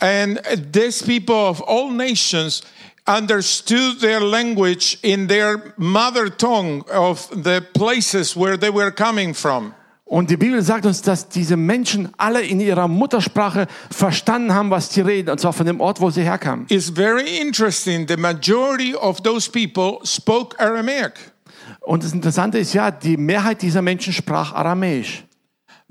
And these people of all nations understood their language in their mother tongue of the places where they were coming from. Und die Bibel sagt uns, dass diese Menschen alle in ihrer Muttersprache verstanden haben, was sie reden, und zwar von dem Ort, wo sie herkamen. It's very interesting. The majority of those people spoke Aramaic. Und das Interessante ist ja, die Mehrheit dieser Menschen sprach Aramäisch.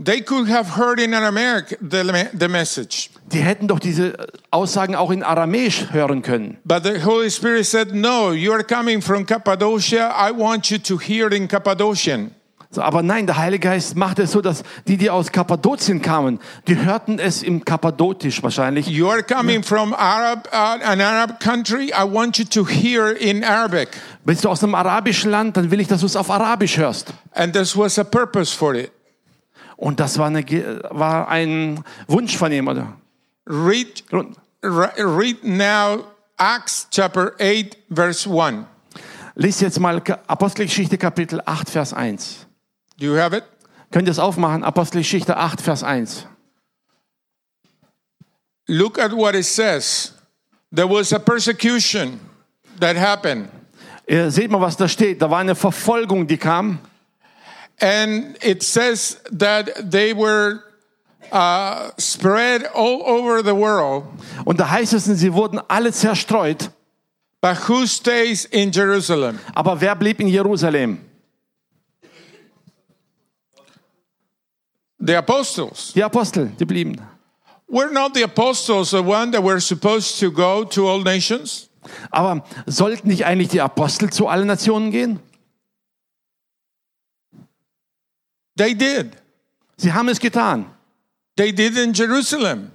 They could have heard in Aramaic the, the message. Die hätten doch diese Aussagen auch in Aramäisch hören können. But the Holy Spirit said, No, you are coming from Cappadocia. I want you to hear in Cappadocian. Aber nein, der Heilige Geist macht es so, dass die, die aus Kappadokien kamen, die hörten es im Kappadokisch wahrscheinlich. You are coming from Arab, uh, an Arab country. I want you to hear in Arabic. Bist du aus einem arabischen Land, dann will ich, dass du es auf Arabisch hörst. And this was a purpose for it. Und das war, eine, war ein Wunsch von ihm, oder? Read, read now Acts chapter 8, verse 1. Lies jetzt mal Apostelgeschichte Kapitel 8, Vers 1. Do you have it? Könnt ihr es aufmachen? Apostelgeschichte 8, Vers 1. Look at what it says. There was a persecution that happened. Ihr seht mal, was da steht. Da war eine Verfolgung, die kam. And it says that they were uh, spread all over the world. Und da heißt es, sie wurden alle zerstreut. But who stays in Jerusalem? Aber wer blieb in Jerusalem? The apostles. Die Apostel, die blieben. Were not the apostles the one that were supposed to go to all nations? Aber sollten nicht eigentlich die Apostel zu allen Nationen gehen? They did. Sie haben es getan. They did in Jerusalem.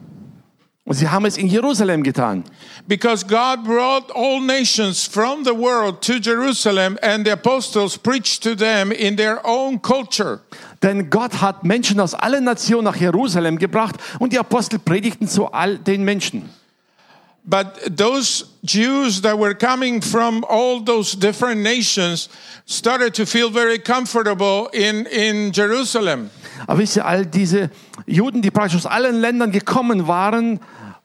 Und sie haben es in Jerusalem getan. Because God brought all nations from the world to Jerusalem and the apostles preached to them in their own culture. Denn Gott hat Menschen aus allen Nationen nach Jerusalem gebracht und die Apostel predigten zu all den Menschen. But those Jews that were coming from all those different nations started to feel very comfortable in, in Jerusalem. Aber wisst ihr, all diese Juden, die praktisch aus allen Ländern gekommen waren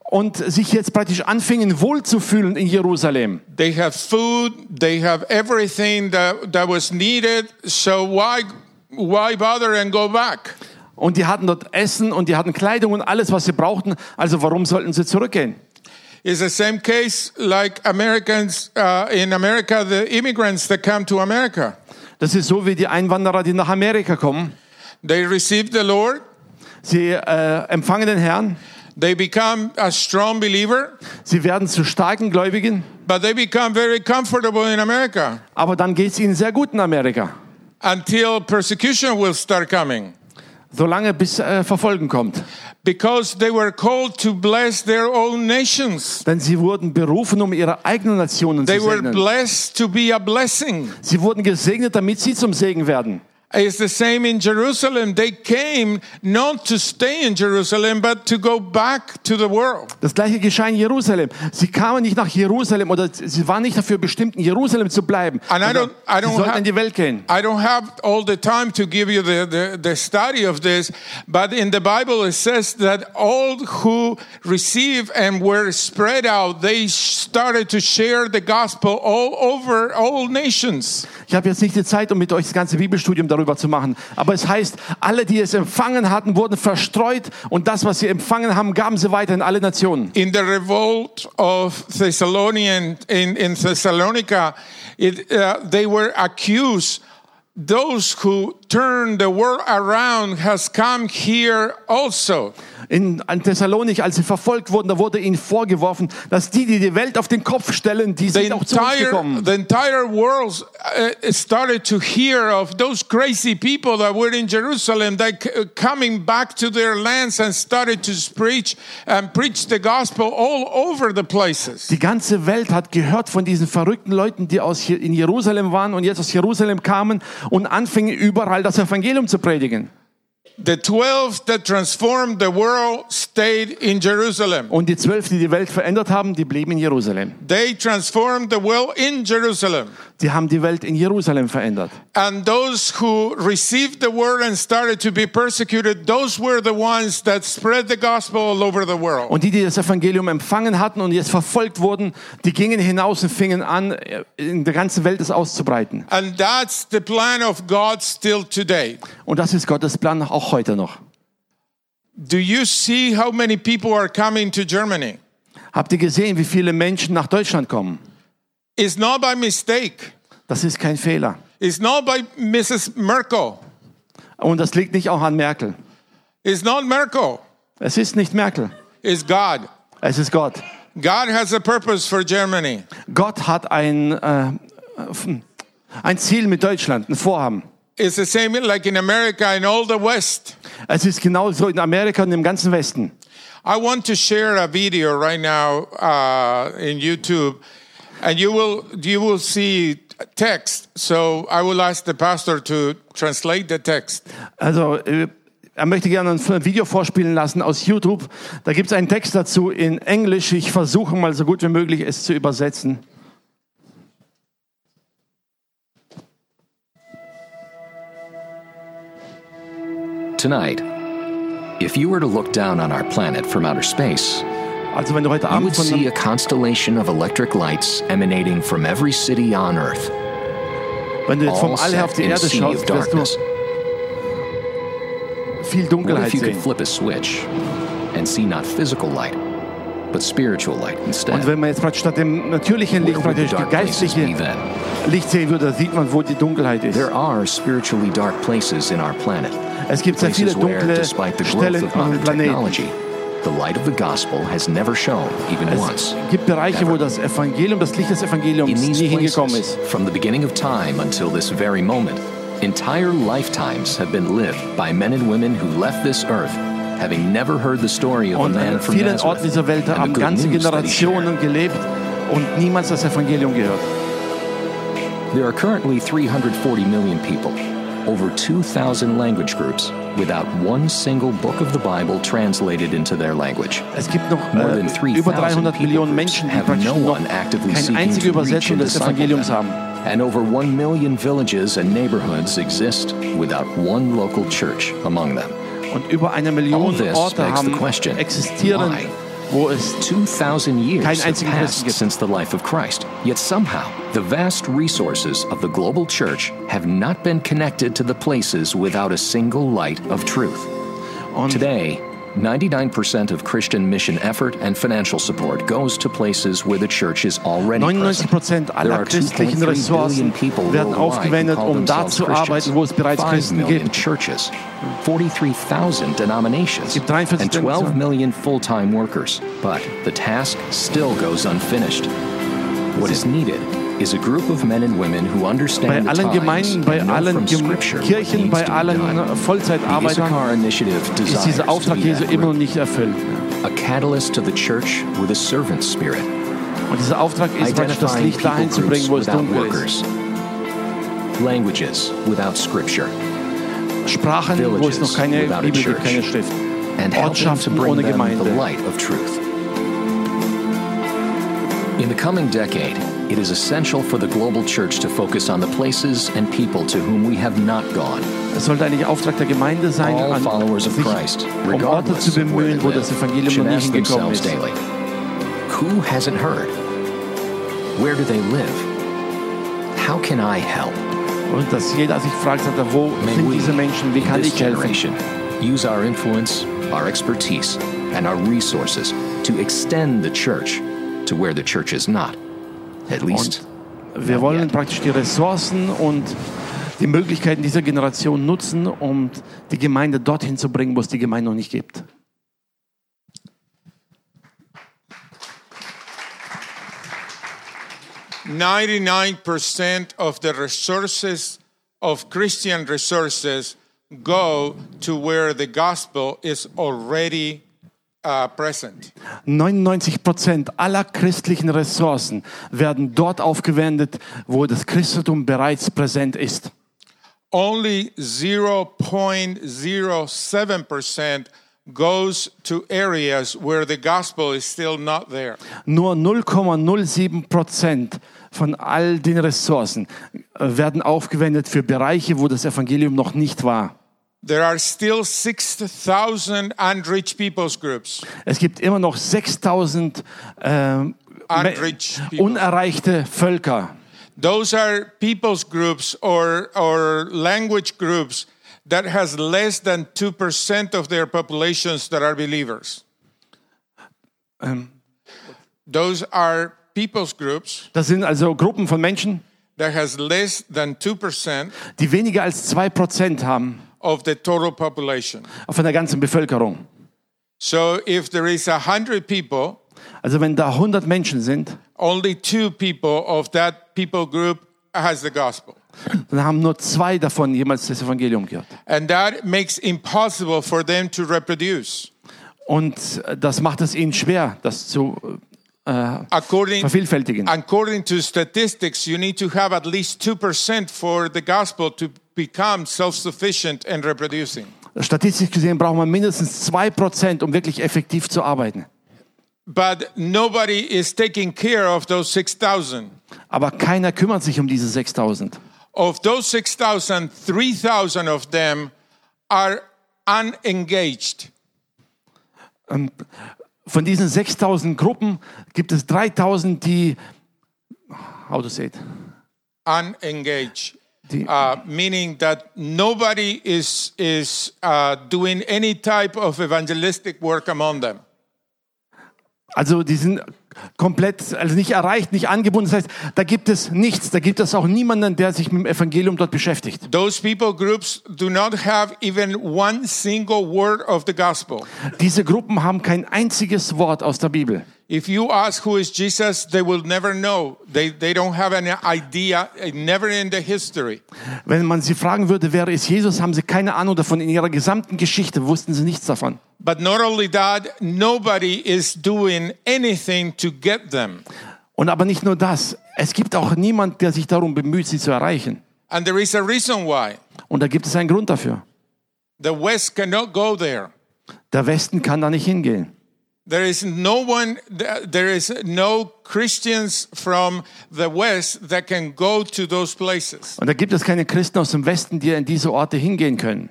und sich jetzt praktisch anfingen wohlzufühlen in Jerusalem. They have food, they have everything that, that was needed, so why, why bother and go back? Und die hatten dort Essen und die hatten Kleidung und alles, was sie brauchten. Also warum sollten sie zurückgehen? It's the same case like Americans uh, in America, the immigrants that come to America. Das ist so wie die Einwanderer, die nach Amerika kommen. They receive the Lord, Sie äh, empfangen den Herrn, they become a strong believer, sie werden zu starken Gläubigen, but they become very comfortable in America aber dann geht es ihnen sehr gut in Amerika. until persecution will start coming. Solange bis äh, Verfolgen kommt. Because they were called to bless their own nations. Denn sie wurden berufen, um ihre eigenen Nationen They zu were segnen. blessed to be a blessing. Sie wurden gesegnet, damit sie zum Segen werden. It's the same in Jerusalem. They came not to stay in Jerusalem, but to go back to the world. Das gleiche geschah in Jerusalem. Sie kamen nicht nach Jerusalem oder sie waren nicht dafür bestimmt, in Jerusalem zu bleiben. And I don't- I don't sie sollten have- in die Welt gehen. I don't have all the time to give you the, the, the study of this, but in the Bible it says that all who receive and were spread out, they started to share the gospel all over all nations. Ich habe jetzt nicht die Zeit, um mit euch das ganze Bibelstudium darüber zu machen. Aber es heißt, alle, die es empfangen hatten, wurden verstreut und das, was sie empfangen haben, gaben sie weiter in alle Nationen. In the revolt of Thessalonian in, in Thessalonica, it, uh, they were accused. Those who turned the world around has come here also. In, Thessalonik, als sie verfolgt wurden, da wurde ihnen vorgeworfen, dass die, die die Welt auf den Kopf stellen, die the sind auch zu uns gekommen. the entire world uh, started to hear of those crazy people that were in Jerusalem that uh, coming back to their lands and started to preach and preach the gospel all over the places. Die ganze Welt hat gehört von diesen verrückten Leuten, die aus in Jerusalem waren und jetzt aus Jerusalem kamen und anfingen überall das Evangelium zu predigen. The 12 that transformed the world stayed in Jerusalem. Und die zwölf, die die Welt verändert haben, die blieben in Jerusalem. They transformed the world in Jerusalem. Die haben die Welt in Jerusalem verändert. And those who received the word and started to be persecuted, those were the ones that spread the gospel all over the world. Und die, die das Evangelium empfangen hatten und jetzt verfolgt wurden, die gingen hinaus und fingen an, in der ganzen Welt es auszubreiten. And that's the plan of God still today. Und das ist Gottes Plan auch heute noch. Do you see how many people are coming to Germany? Habt ihr gesehen, wie viele Menschen nach Deutschland kommen? It's not by mistake. Das ist kein Fehler. It's not by Mrs. Merkel. Und das liegt nicht auch an Merkel. It's not Merkel. Es ist nicht Merkel. It's God. Es ist Gott. God has a purpose for Germany. Gott hat ein, äh, ein Ziel mit Deutschland, ein Vorhaben. it's the same like in America and all the West. Es ist genauso in Amerika und im ganzen Westen. I want to share a video right now uh, in YouTube, and you will you will see text. So I will ask the pastor to translate the text. Also, äh, er möchte gerne ein Video vorspielen lassen aus YouTube. Da gibt es einen Text dazu in Englisch. Ich versuche mal so gut wie möglich es zu übersetzen. Tonight, if you were to look down on our planet from outer space, Also, wenn du heute Abend would von see a constellation of electric lights emanating from every city on Earth, wenn du jetzt vom all her auf die Erde schaust, wirst du viel Dunkelheit if you could sehen. flip a switch and see not physical light, but spiritual light instead? Und wenn man jetzt praktisch statt dem natürlichen Licht praktisch die geistliche? Licht sehen würde, sieht man, wo die Dunkelheit ist. There are spiritually dark places in our planet. Es gibt sehr viele dunkle Stellen auf modern Planeten. The light of the gospel has never shone even once. Gibt Bereiche, wo das Evangelium, das Licht des Evangeliums In these nie hingekommen places, ist. from the beginning of time until this very moment, entire lifetimes have been lived by men and women who left this earth, having never heard the story of a Und man an from vielen Nazareth Orten dieser Welt haben ganze news that he shared. Generationen gelebt und niemals das Evangelium gehört. There are currently 340 million people, over 2,000 language groups, without one single book of the Bible translated into their language. Es gibt noch More äh, than 3,000 über 300 people Millionen Menschen, die have praktisch no noch one actively keine einzige Übersetzung and des Evangeliums haben. And over 1 million villages and neighborhoods exist without one local church among them. Und über eine Million All this Orte begs the haben question, existieren, why? Wo es 2,000 years have passed since the life of Christ. Yet somehow, the vast resources of the global church have not been connected to the places without a single light of truth. und Today, 99% of Christian mission effort and financial support goes to places where the church is already 99 present. Prozent There aller are christlichen Ressourcen people werden aufgewendet, um da zu arbeiten, wo es bereits Christen gibt. churches, 43,000 denominations, gibt 43 and 12 million full-time workers. But the task still goes unfinished. What is needed is a group of men and women who Bei allen Gemeinden, bei allen Kirchen, bei allen. The Vollzeitarbeitern ist dieser Auftrag Jesu immer noch nicht erfüllt. a catalyst to the church with a servant spirit. Und dieser Auftrag ist praktisch das Licht dahin zu bringen, wo es dunkel ist. languages without scripture, Sprachen, wo es noch keine Bibel gibt, keine. Schrift. Ortschaften ohne Gemeinde. Light of truth. In the coming decade, it is essential for the global church to focus on the places and people to whom we have not gone, Es sollte eigentlich Auftrag der Gemeinde sein, all an followers of Christ, um Orte regardless zu of where bemühen, they wo das Evangelium noch ask themselves ist. daily, who hasn't heard? Where do they live? How can I help? Und dass jeder sich fragt, sagt er, wo May sind diese Menschen, wie kann ich helfen? generation, use our influence, our expertise, and our resources to extend the church to where the church is not. At least, Wir wollen praktisch die Ressourcen und die Möglichkeiten dieser Generation nutzen, um die Gemeinde dorthin zu bringen, wo es die Gemeinde noch nicht gibt. Ninety-nine percent of the resources of Christian resources go to where the gospel is already. 99 Prozent aller christlichen Ressourcen werden dort aufgewendet, wo das Christentum bereits präsent ist. Only 0.07% goes to areas where the gospel is still not there. Nur 0,07 Prozent von all den Ressourcen äh, werden aufgewendet für Bereiche, wo das Evangelium noch nicht war. There are still 6,000 unreached peoples groups. Es gibt immer noch 6000 ähm, unerreichte Völker. Those are peoples groups or, or language groups that has less than 2% of their populations that are believers. Those are peoples groups Das sind also Gruppen von Menschen, that has less than 2% die weniger als 2% haben of the total population. von der ganzen Bevölkerung. So if there is 100 people, Also wenn da 100 Menschen sind, only two people of that people group has the gospel. Dann haben nur zwei davon jemals das Evangelium gehört. And that makes impossible for them to reproduce. Und äh, das macht es ihnen schwer, das zu äh, According, vervielfältigen. according to statistics, you need to have at least 2% for the gospel to become self sufficient and reproducing. Statistisch gesehen braucht man mindestens 2%, um wirklich effektiv zu arbeiten. But nobody is taking care of those 6,000. Aber keiner kümmert sich um diese 6000. Of those 6,000, 3,000 of them are unengaged. Von diesen 6000 Gruppen gibt es 3000, die, how to say it, Unengaged. Die, Uh, meaning that nobody is, is uh, doing any type of evangelistic work among them. also die sind komplett, also nicht erreicht, nicht angebunden. Das heißt, da gibt es nichts, da gibt es auch niemanden, der sich mit dem Evangelium dort beschäftigt. Those people groups do not have even one single word of the gospel. Diese Gruppen haben kein einziges Wort aus der Bibel. If you ask who is Jesus, they will never know. They, they don't have an idea, uh, never in the history. Wenn man sie fragen würde, wer ist Jesus, haben sie keine Ahnung davon. In ihrer gesamten Geschichte wussten sie nichts davon. But not only that, nobody is doing anything to get them. Und aber nicht nur das. Es gibt auch niemand, der sich darum bemüht, sie zu erreichen. And there is a reason why. Und da gibt es einen Grund dafür. The West cannot go there. Der Westen kann da nicht hingehen. There is no one, there is no Christians from the West that can go to those places. Und da gibt es keine Christen aus dem Westen, die in diese Orte hingehen können.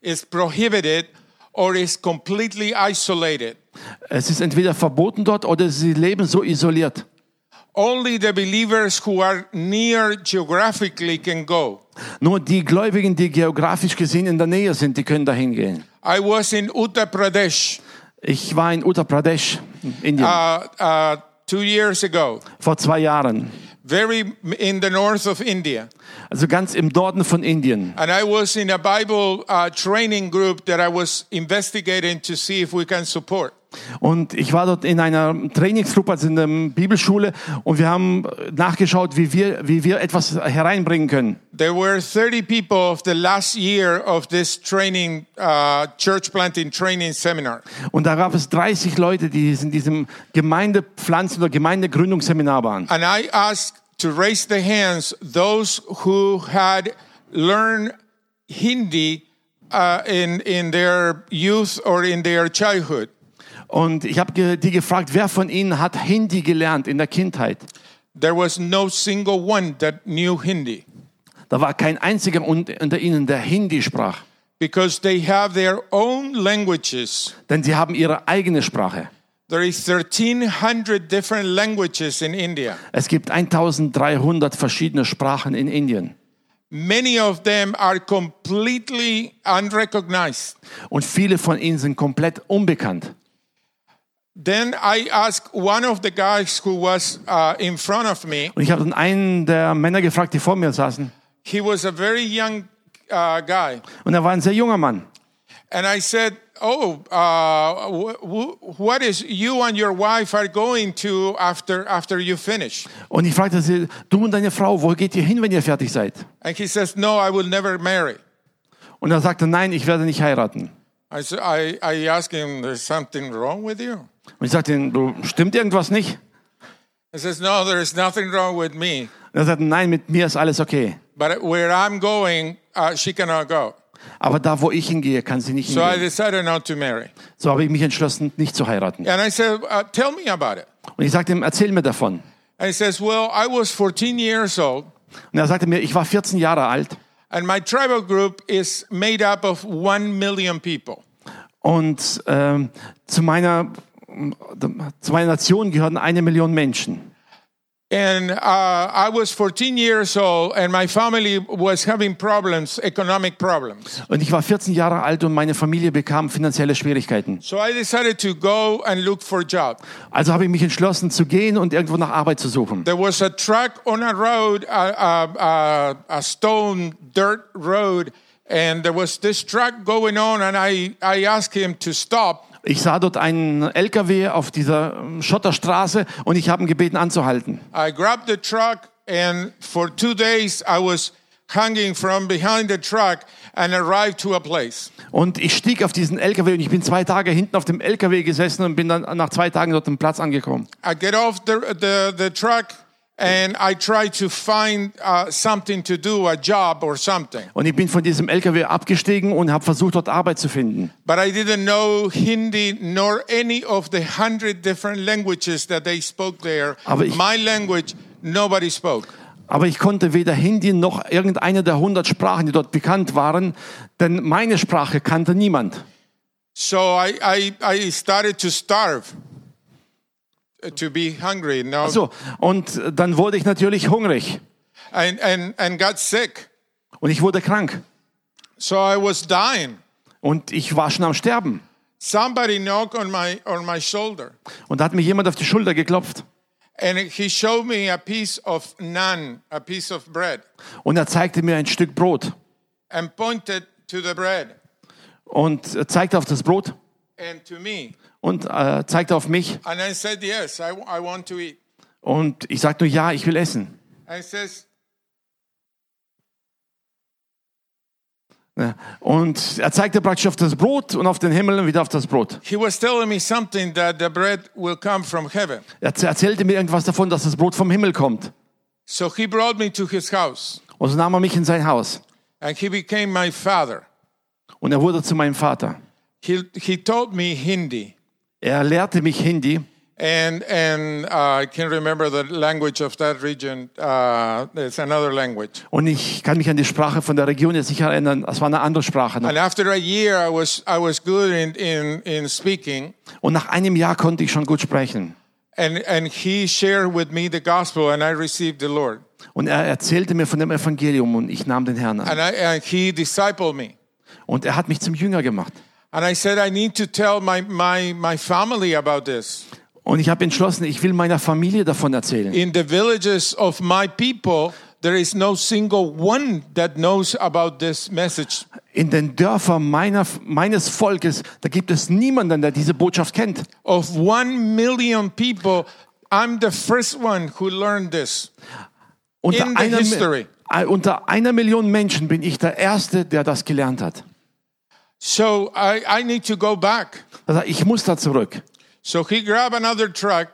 It's prohibited or is completely isolated. Es ist entweder verboten dort oder sie leben so isoliert. Only the believers who are near geographically can go. Nur die Gläubigen, die geografisch gesehen in der Nähe sind, die können da hingehen. I was in Uttar Pradesh Ich war in Uttar Pradesh, Indien, uh, uh, two years ago, vor zwei Jahren. very in the north of India. Also ganz im Norden von Indien. And I was in a Bible uh, training group that I was investigating to see if we can support. Und ich war dort in einer Trainingsgruppe, also in der Bibelschule, und wir haben nachgeschaut, wie wir, wie wir etwas hereinbringen können. There were 30 people of the last year of this training, uh, church planting training seminar. Und da gab es 30 Leute, die in diesem Gemeindepflanzen- oder Gemeindegründungsseminar waren. And I asked to raise the hands those who had learned Hindi uh, in, in their youth or in their childhood. Und ich habe die gefragt, wer von ihnen hat Hindi gelernt in der Kindheit? There was no single one that knew Hindi Da war kein einziger un- unter ihnen, der Hindi sprach. because they have their own languages. Denn sie haben ihre eigene Sprache. There is 1300 different languages in India. Es gibt 1300 verschiedene Sprachen in Indien. Many of them are completely unrecognized. Und viele von ihnen sind komplett unbekannt. Then I asked one of the guys who was uh, in front of me. Und ich habe dann einen der Männer gefragt, die vor mir saßen. He was a very young uh, guy. Und er war ein sehr junger Mann. And I said, Oh, uh, wh- wh- what is you and your wife are going to after, after you finish? Und ich fragte sie, du und deine Frau, wo geht ihr hin, wenn ihr fertig seid? And he says, No, I will never marry. Und er sagte, nein, ich werde nicht heiraten. I, I, I asked him, There's something wrong with you? Und ich sagte ihm, stimmt irgendwas nicht? He says, No, there is nothing wrong with me. Und er sagte, nein, mit mir ist alles okay. But where I'm going, uh, she cannot go. Aber da, wo ich hingehe, kann sie nicht So I hingehen. decided not to marry. So habe ich mich entschlossen, nicht zu heiraten. And I said, uh, Tell me about it. Und ich sagte ihm, erzähl mir davon. And he says, Well, I was 14 years old, Und er sagte mir, ich war 14 Jahre alt and my tribal group is made up of one million people. und ähm, zu, meiner, zu meiner Nation gehören eine Million Menschen. And uh, I was 14 years old, and my family was having problems, economic problems. Und ich war 14 Jahre alt und meine Familie bekam finanzielle Schwierigkeiten. So I decided to go and look for a job. Also habe ich mich entschlossen zu gehen und irgendwo nach Arbeit zu suchen. There was a truck on a road, a, a, a, a stone dirt road, and there was this truck going on, and I, I asked him to stop. Ich sah dort einen LKW auf dieser ähm, Schotterstraße und ich habe ihn gebeten anzuhalten. I grabbed the truck, and for two days I was hanging from behind the truck and arrived to a place. Und ich stieg auf diesen LKW und ich bin zwei Tage hinten auf dem LKW gesessen und bin dann nach zwei Tagen dort am Platz angekommen. I get off the, the, the truck and I try to find uh, something to do, a job or something. Und ich bin von diesem LKW abgestiegen und habe versucht, dort Arbeit zu finden. But I didn't know Hindi nor any of the hundred different languages that they spoke there. Aber ich- My language, nobody spoke. Aber ich konnte weder Hindi noch irgendeine der 100 Sprachen, die dort bekannt waren, denn meine Sprache kannte niemand. So I, I, I started to starve, to be hungry. Now, So, und dann wurde ich natürlich hungrig and, and, and got sick. und ich wurde krank So I was dying. und ich war schon am Sterben. Somebody knocked on my, on my shoulder. Und da hat mir jemand auf die Schulter geklopft And he showed me a piece of naan, a piece of bread, und er zeigte mir ein Stück Brot and pointed to the bread und äh, zeigte auf das Brot and to me. Und äh, zeigte auf mich said, Yes, I, I want to eat. und ich sagte nur, ja, ich will essen. Says. Und er zeigte praktisch auf das Brot und auf den Himmel und wieder auf das Brot. Er erzählte mir irgendwas davon, dass das Brot vom Himmel kommt. So he brought me to his house, Und so nahm er mich in sein Haus and he became my father. und er wurde zu meinem Vater. He, he taught me Hindi. Er lehrte mich Hindi And, and uh, I can remember the language of that region. Uh, it's another language. und ich kann mich an die Sprache von der Region jetzt nicht erinnern. Es war eine andere Sprache. And after a year, I was, I was good in, in, in speaking. Und nach einem Jahr konnte ich schon gut sprechen. And, and he shared with me the gospel, and I received the Lord. Und er erzählte mir von dem Evangelium und ich nahm den Herrn an. And, I, and he discipled me. Und er hat mich zum Jünger gemacht. And I said, I need to tell my, my, my family about this. Und ich habe entschlossen, ich will meiner Familie davon erzählen. In the villages of my people, there is no single one that knows about this message. In den Dörfern meiner, meines Volkes, da gibt es niemanden, der diese Botschaft kennt. Of one million people, I'm the first one who learned this. Unter In the einer, history. Unter einer Million Menschen bin ich der Erste, der das gelernt hat. So I, I need to go back. Also ich muss da zurück. So he grabbed another truck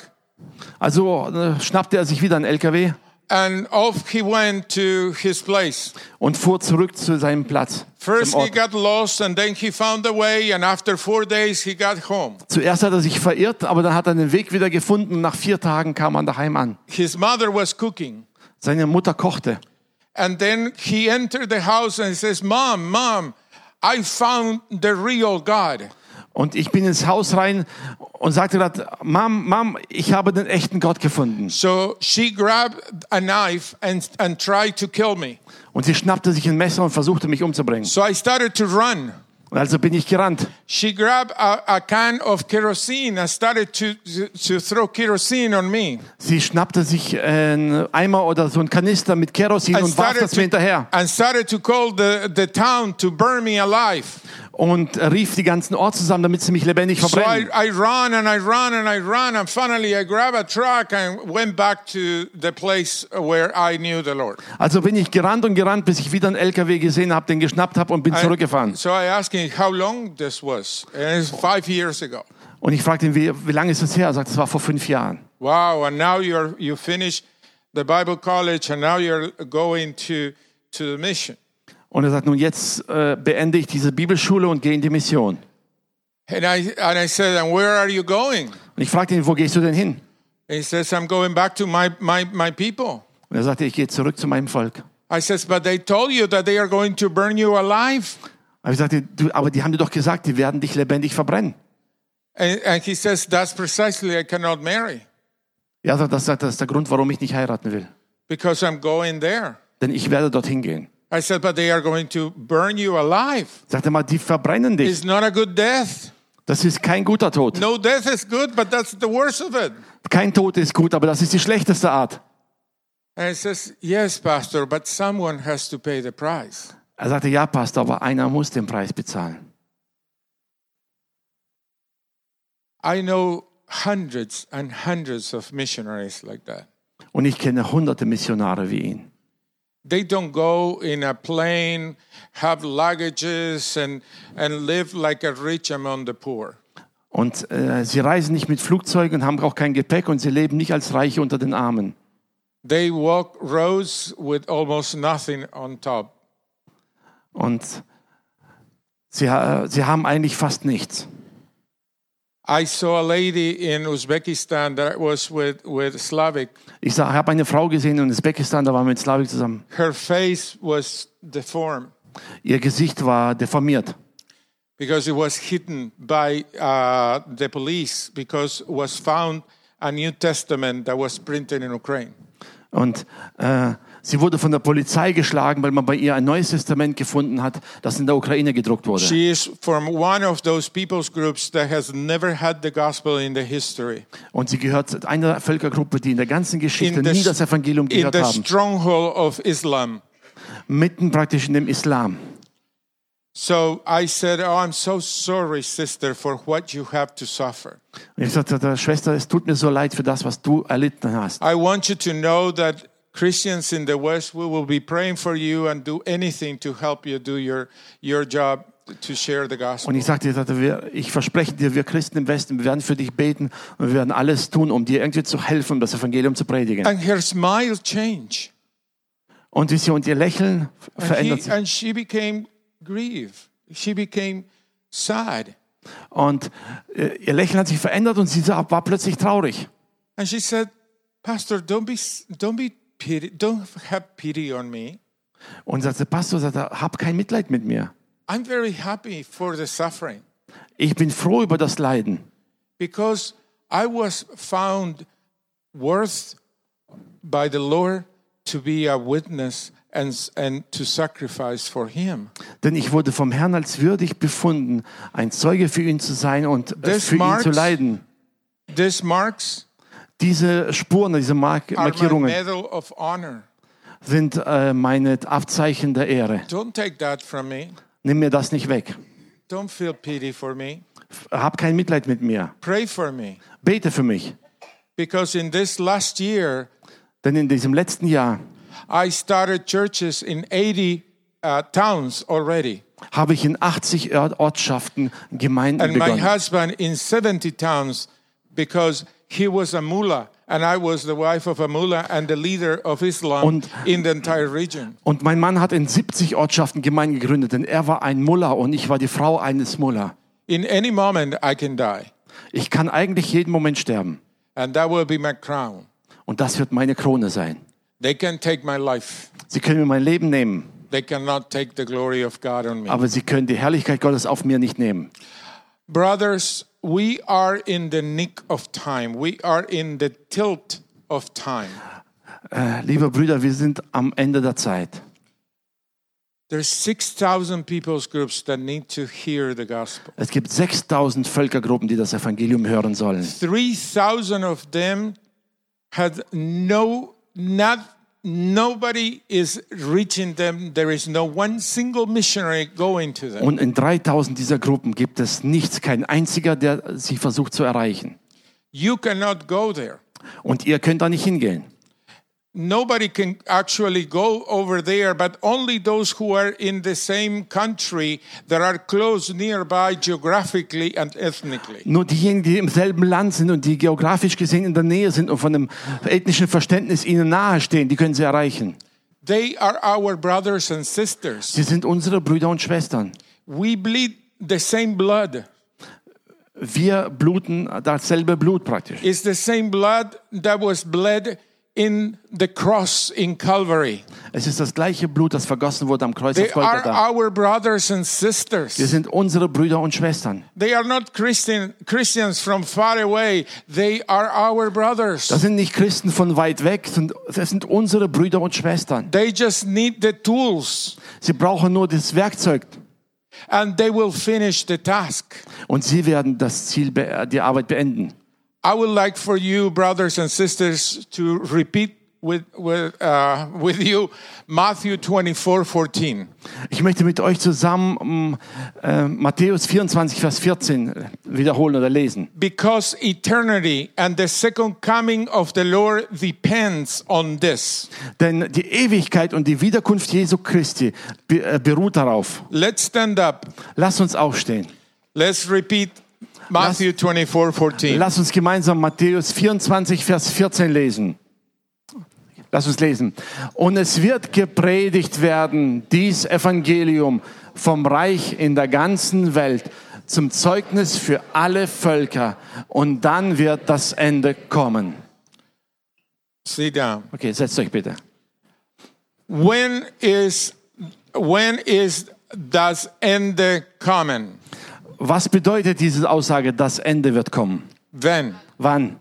Also äh, schnappte er sich wieder einen LKW and off he went to his place. und fuhr zurück zu seinem Platz. First he got lost and then he found a way and after four days he got home. Zuerst hat er sich verirrt, aber dann hat er den Weg wieder gefunden. Nach vier Tagen kam er daheim an. His mother was cooking. Seine Mutter kochte. And then he entered the house and says, Mom, Mom, I found the real God. Und ich bin ins Haus rein und sagte gerade, Mom, Mom, ich habe den echten Gott gefunden. So she grabbed a knife and, and tried to kill me. Und sie schnappte sich ein Messer und versuchte mich umzubringen. So I started to run. Also bin ich gerannt. She grabbed a, a can of kerosene and started to, to throw kerosene on me. Sie schnappte sich einen Eimer oder so einen Kanister mit Kerosin und warf das mir hinterher. and started to call the, the town to burn me alive. Und rief die ganzen Ort zusammen, damit sie mich lebendig So I, verbrennen. I run and I run and I run and finally I grabbed a truck and went back to the place where I knew the Lord. Also bin ich gerannt und gerannt, bis ich wieder einen LKW gesehen habe, den geschnappt habe und bin I- zurückgefahren. So I asked him how long this was. And it's five years ago. Und ich fragte ihn, wie, wie lange ist es her? Er sagt, es war vor fünf Jahren. Wow, and now you're you finished the Bible college and now you're going to to the mission. Und er sagt, nun jetzt äh, beende ich diese Bibelschule und gehe in die Mission. And I and I said, and where are you going? Und ich fragte ihn, wo gehst du denn hin? He says, I'm going back to my, my, my people. Und er sagte, ich gehe zurück zu meinem Volk. I says, but they told you that they are going to burn you alive. Aber ich sagte, du, aber die haben dir doch gesagt, die werden dich lebendig verbrennen. And, and he says, that's precisely I cannot marry Ja, sagt, das, sagt, das ist der Grund, warum ich nicht heiraten will. because I'm going there. Denn ich werde dorthin gehen. I said, but they are going to burn you alive. Sagte mal, die verbrennen dich. It's not a good death. Das ist kein guter Tod. No death is good, but that's the worst of it. Kein Tod ist gut, aber das ist die schlechteste Art. And he says, yes, pastor, but someone has to pay the price. Er sagte, ja, Pastor, aber einer muss den Preis bezahlen. I know hundreds and hundreds of missionaries like that. Und ich kenne hunderte Missionare wie ihn. They don't go in a plane, have luggages, and, and live like a rich among the poor. Und äh, sie reisen nicht mit Flugzeugen, haben auch kein Gepäck und sie leben nicht als Reiche unter den Armen. They walk roads with almost nothing on top. Und sie, äh, sie haben eigentlich fast nichts. I saw a lady in Uzbekistan that was with, with Slavic. Ich habe eine Frau gesehen in Usbekistan, da waren mit Slavik zusammen. Her face was deformed Ihr Gesicht war deformiert. because it was hidden by uh, the police because it was found a New Testament that was printed in Ukraine. Und äh, sie wurde von der Polizei geschlagen, weil man bei ihr ein neues Testament gefunden hat, das in der Ukraine gedruckt wurde. She is from one of those people's groups that has never had the gospel in the history. Und sie gehört zu einer Völkergruppe, die in der ganzen Geschichte In the, nie das Evangelium in gehört the haben. stronghold of Islam. Mitten praktisch in dem Islam. So I said, Oh, I'm so sorry, sister, for what you have to suffer. Und ich sagte, Schwester, es tut mir so leid für das, was du erlitten hast. I want you to know that Christians in the West, we will be praying for you and do anything to help you do your, your job to share the gospel. Und ich sagte, ich, verspreche dir, wir Christen im Westen, wir werden für dich beten und wir werden alles tun, um dir irgendwie zu helfen, um das Evangelium zu predigen. And her smile changed. Und sie und ihr Lächeln verändert sich. and she became grieved. She became sad. Und äh, ihr Lächeln hat sich verändert und sie war plötzlich traurig. And she said, Pastor, don't be, don't be pity, don't have pity on me. Und sagte, Pastor, sagte, hab kein Mitleid mit mir. I'm very happy for the suffering Ich bin froh über das Leiden, because I was found worth by the Lord to be a witness and, and to sacrifice for Him. denn ich wurde vom Herrn als würdig befunden, ein Zeuge für ihn zu sein und äh, für ihn marks- zu leiden. This marks Diese Spuren, diese Mark Markierungen sind äh, meine Abzeichen der Ehre. Don't take that from me. Nimm mir das nicht weg. Don't feel pity for me. Hab kein Mitleid mit mir. Pray for me. Bete für mich. Because in this last year, Denn in diesem letzten Jahr I started churches in 80 uh, towns already. habe ich in 80 Ort- Ortschaften Gemeinden And my begonnen. husband in 70 towns because he was a mullah and I was the wife of a mullah and the leader of Islam Und- in the entire region. Und mein Mann hat in 70 Ortschaften Gemeinden gegründet, denn er war ein Mullah und ich war die Frau eines Mullah. In any moment, I can die. Ich kann eigentlich jeden Moment sterben. And that will be my crown. Und das wird meine Krone sein. They can take my life. Sie können mir mein Leben nehmen, They cannot take the glory of God on me. aber sie können die Herrlichkeit Gottes auf mir nicht nehmen. Brothers, we are in the nick of time. We are in the tilt of time. Äh, liebe Brüder, wir sind am Ende der Zeit. There's 6,000 people's groups that need to hear the gospel. Es gibt 6000 Völkergruppen, die das Evangelium hören sollen. 3,000 of them had no, not, nobody is reaching them. There is no one single missionary going to them. Und in 3000 dieser Gruppen gibt es nichts, kein einziger, der sie versucht zu erreichen. You cannot go there. Und ihr könnt da nicht hingehen. Nobody can actually go over there, but only those who are in the same country that are close nearby geographically and ethnically. Nur diejenigen, die im selben Land sind und die geografisch gesehen in der Nähe sind und von dem ethnischen Verständnis ihnen nahestehen, die können sie erreichen. They are our brothers and sisters. Sie sind unsere Brüder und Schwestern. We bleed the same blood. Wir bluten dasselbe Blut praktisch. It's the same blood that was bled in the cross in Calvary. Es ist das gleiche Blut, das vergossen wurde am Kreuz They auf are Golgatha. our brothers and Wir sisters. sind unsere Brüder und Schwestern. They are not Christian, Christians from far away. They are our brothers. Das sind nicht Christen von weit weg, sind- das sind unsere Brüder und Schwestern. They just need the tools Sie brauchen nur das Werkzeug and they will finish the task. und sie werden das Ziel, die Arbeit beenden. I would like for you, brothers and sisters, to repeat with with uh, with you Matthew 24, 14. Ich möchte mit euch zusammen äh, Matthäus 24, Vers 14 wiederholen oder lesen. Because eternity and the second coming of the Lord depends on this. Denn die Ewigkeit und die Wiederkunft Jesu Christi äh, beruht darauf. Let's stand up. Lasst uns aufstehen. Let's repeat Matthew 24, 14. Lass uns gemeinsam Matthäus 24, Vers 14 lesen. Lass uns lesen. Und es wird gepredigt werden, dies Evangelium vom Reich in der ganzen Welt zum Zeugnis für alle Völker. Und dann wird das Ende kommen. Sit down. Okay, setzt euch bitte. When is when is das Ende kommen? Was bedeutet diese Aussage, das Ende wird kommen? When? Wann?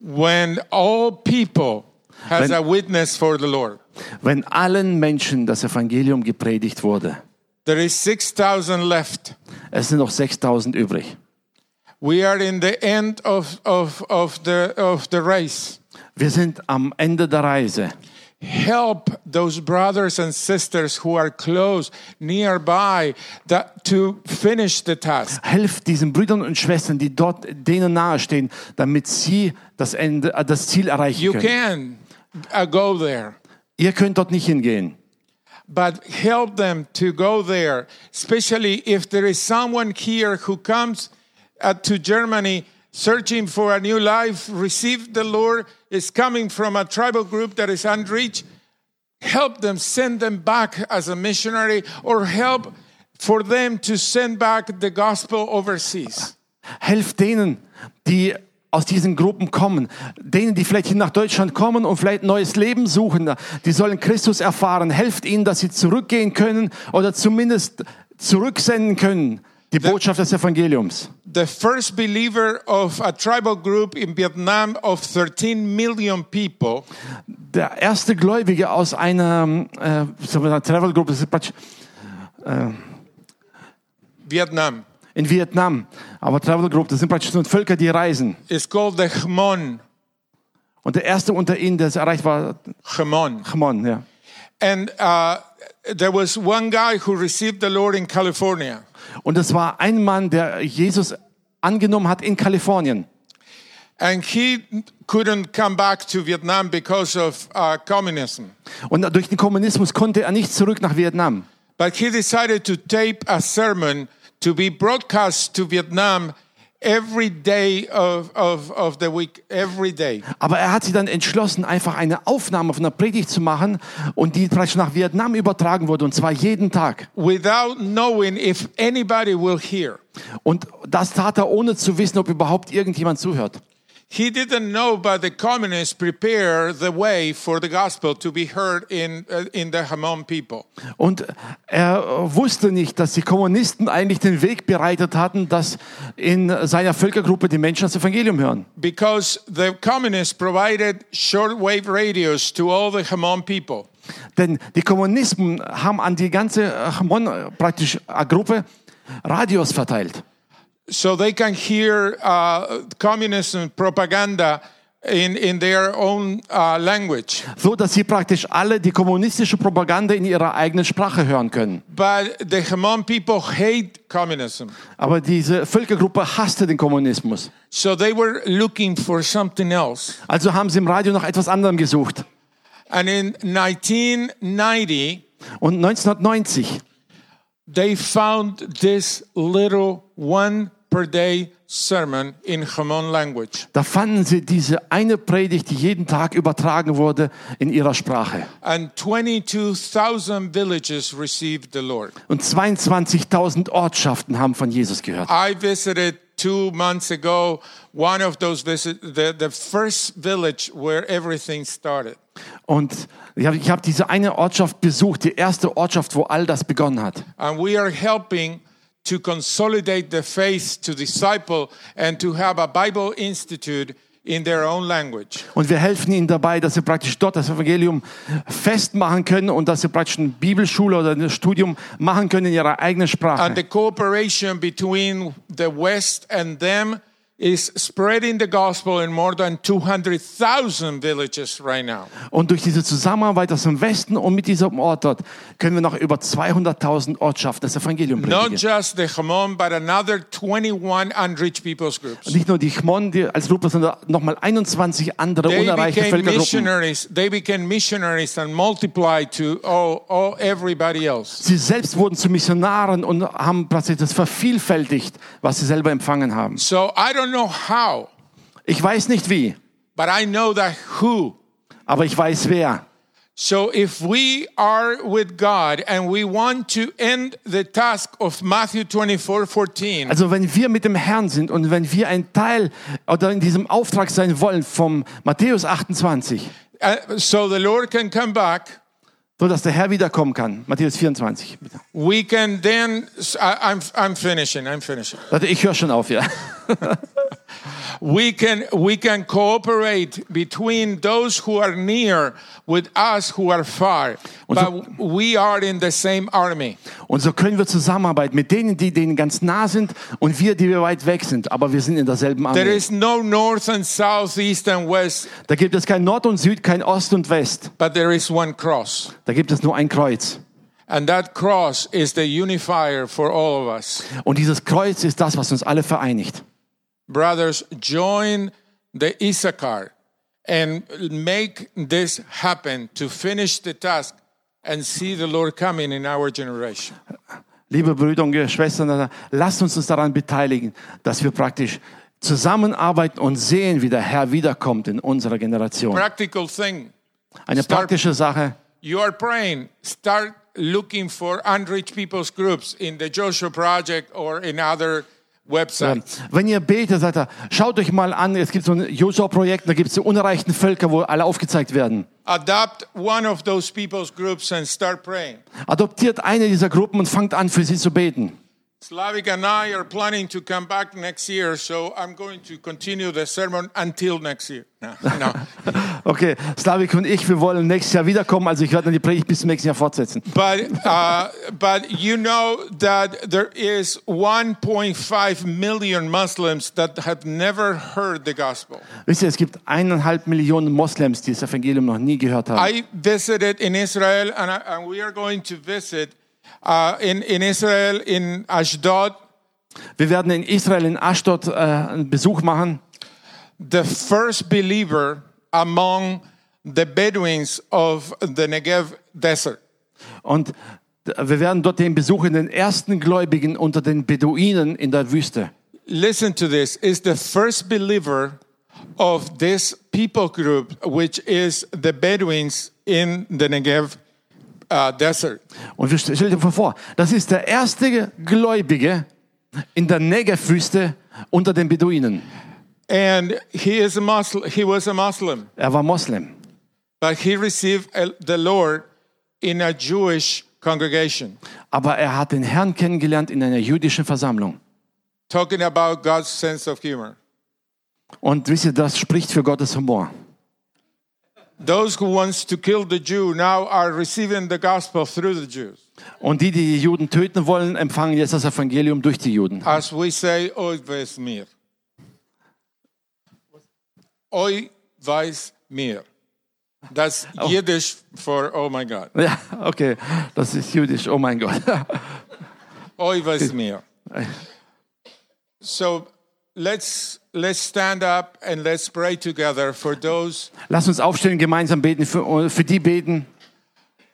When all people has Wenn- a witness for the Lord. Wenn allen Menschen das Evangelium gepredigt wurde. There is 6,000 left. Es sind noch 6000 übrig. We are in the end of, of, of, the, of the race. Wir sind am Ende der Reise. Help those brothers and sisters who are close, nearby, that, to finish the task. Helft diesen Brüdern und Schwestern, die dort denen nahestehen, damit sie das, Ende, äh, das Ziel erreichen You können. can uh, go there, Ihr könnt dort nicht hingehen. but help them to go there, especially if there is someone here who comes uh, to Germany searching for a new life, receive the Lord, is coming from a tribal group that is unreached. Help them, send them back as a missionary, or help for them to send back the gospel overseas. Helft denen, die aus diesen Gruppen kommen, denen, die vielleicht nach Deutschland kommen und vielleicht neues Leben suchen, die sollen Christus erfahren. Helft ihnen, dass sie zurückgehen können oder zumindest zurücksenden können, die Botschaft des Evangeliums. The first believer of a tribal group in Vietnam of 13 million people Der erste Gläubige aus einer äh, Travel Group, das ist praktisch Vietnam. in Vietnam, aber Travel Group, das sind praktisch nur Völker, die reisen. It's called the Hmon. Und der erste unter ihnen, der es erreicht war, Hmon. Chmon, ja. And uh, there was one guy who received the Lord in California. Und es war ein Mann, der Jesus angenommen hat in Kalifornien. And he couldn't come back to Vietnam because of uh, communism. Und durch den Kommunismus konnte er nicht zurück nach Vietnam. But he decided to tape a sermon to be broadcast to Vietnam every day of, of, of the week, every day. Aber er hat sich dann entschlossen, einfach eine Aufnahme von der Predigt zu machen und die praktisch nach Vietnam übertragen wurde, und zwar jeden Tag. without knowing if anybody will hear. Und das tat er, ohne zu wissen, ob überhaupt irgendjemand zuhört. He didn't know, but the communists prepare the way for the gospel to be heard in, uh, in the Hamon people. Und er wusste nicht, dass die Kommunisten eigentlich den Weg bereitet hatten, dass in seiner Völkergruppe die Menschen das Evangelium hören. Because the communists provided shortwave radios to all the Hamon people. Denn die Kommunisten haben an die ganze Hamon praktisch äh, Gruppe Radios verteilt. So they can hear uh, communism propaganda in, in their own uh, language. So dass sie praktisch alle die kommunistische Propaganda in ihrer eigenen Sprache hören können. But the Hamon people hate communism. Aber diese Völkergruppe hasste den Kommunismus. So they were looking for something else. Also haben sie im Radio nach etwas anderem gesucht. And in 1990, Und 1990 they found this little one per day sermon in Hamon language. Da fanden sie diese eine Predigt, die jeden Tag übertragen wurde in ihrer Sprache. And 22,000 villages received the Lord. Und 22.000 Ortschaften haben von Jesus gehört. I visited two months ago one of those visits, the, the first village where everything started. Und ich habe hab diese eine Ortschaft besucht, die erste Ortschaft, wo all das begonnen hat. And we are helping to consolidate the faith to disciple and to have a Bible institute in their own language. Und wir helfen ihnen dabei, dass sie praktisch dort das Evangelium festmachen können und dass sie praktisch eine Bibelschule oder ein Studium machen können in ihrer eigenen And Sprache. the cooperation between the West and them is spreading the gospel in more than 200,000 villages right now. Und durch diese Zusammenarbeit aus dem Westen und mit diesem Ort dort können wir noch über 200.000 Ortschaften das Evangelium Not predigen. just the Hamon, but another 21 unreached people's groups. Nicht nur die Chmon die als Gruppe, sondern nochmal 21 andere They unerreichte Völkergruppen. missionaries. They became missionaries and multiplied to all, all everybody else. Sie selbst wurden zu Missionaren und haben plötzlich das vervielfältigt, was sie selber empfangen haben. So I don't know how, Ich weiß nicht wie, but I know that who. aber ich weiß wer. So if we are with God and we want to end the task of Matthew 24 14, Also wenn wir mit dem Herrn sind und wenn wir ein Teil oder in diesem Auftrag sein wollen vom Matthäus 28, uh, so the Lord can come back, so dass der Herr wiederkommen kann. Matthäus 24. Bitte. we can then. I, I'm, I'm finishing. I'm finishing. Warte, ich höre schon auf, ja. We can we can cooperate between those who are near with us who are far, so- but we are in the same army. Und so können wir zusammenarbeiten mit denen, die denen ganz nah sind und wir, die wir weit weg sind, aber wir sind in derselben There Armee. is no north and south, east and west, Da gibt es kein Nord und Süd, kein Ost und West. but there is one cross. Da gibt es nur ein Kreuz. And that cross is the unifier for all of us. Und dieses Kreuz ist das, was uns alle vereinigt. Brothers, join the Issachar and make this happen to finish the task and see the Lord coming in our generation. Liebe Brüder und Schwestern, lasst uns uns daran beteiligen, dass wir praktisch zusammenarbeiten und sehen, wie der Herr wiederkommt in unserer Generation. Practical thing. Eine Start- praktische Sache. You are praying, start looking for unreached people's groups in the Joshua Project or in other websites. Wenn ihr betet, sagt er, schaut euch mal an, es gibt so ein Joshua-Projekt, da gibt es die unerreichten Völker, wo alle aufgezeigt werden. Adopt one of those people's groups and start praying. Adoptiert eine dieser Gruppen und fangt an, für sie zu beten. Slavik and I are planning to come back next year, so I'm going to continue the sermon until next year. No, no. Okay, Slavik und ich, wir wollen nächstes Jahr wiederkommen, also ich werde dann die Predigt bis zum nächsten Jahr fortsetzen. but uh, but you know that there is 1.5 million Muslims that have never heard the gospel. Wisst ihr, es gibt eineinhalb Millionen Moslems, die das Evangelium noch nie gehört haben. I visited in Israel, and, I, and we are going to visit uh, in in Israel in Ashdod. Wir werden in Israel, in Ashdod, äh, einen Besuch machen. the first believer among the Bedouins of the Negev desert. Und wir werden dort den besuchen, den ersten Gläubigen unter den Beduinen in der Wüste. Listen to this is the first believer of this people group, which is the Bedouins in the Negev uh, desert. Und wir stell dir vor, das ist der erste Gläubige in der Negev-Wüste unter den Beduinen. And he is a Muslim. He was a Muslim, Er war Moslem. but he received uh, the Lord in a Jewish congregation. Aber er hat den Herrn kennengelernt in einer jüdischen Versammlung. Talking about God's sense of humor. Und wisst ihr, das spricht für Gottes Humor. Those who wants to kill the Jew now are receiving the gospel through the Jews. Und die, die die Juden töten wollen, empfangen jetzt das Evangelium durch die Juden. As we say, oi ves mir. Oi weiß mir. That's oh. Yiddish for oh my God. Ja, okay, das ist jüdisch. Oh mein Gott. Oi weiß mir. Äh. So let's let's stand up and let's pray together for those Lass uns aufstehen, gemeinsam beten, für, für die beten,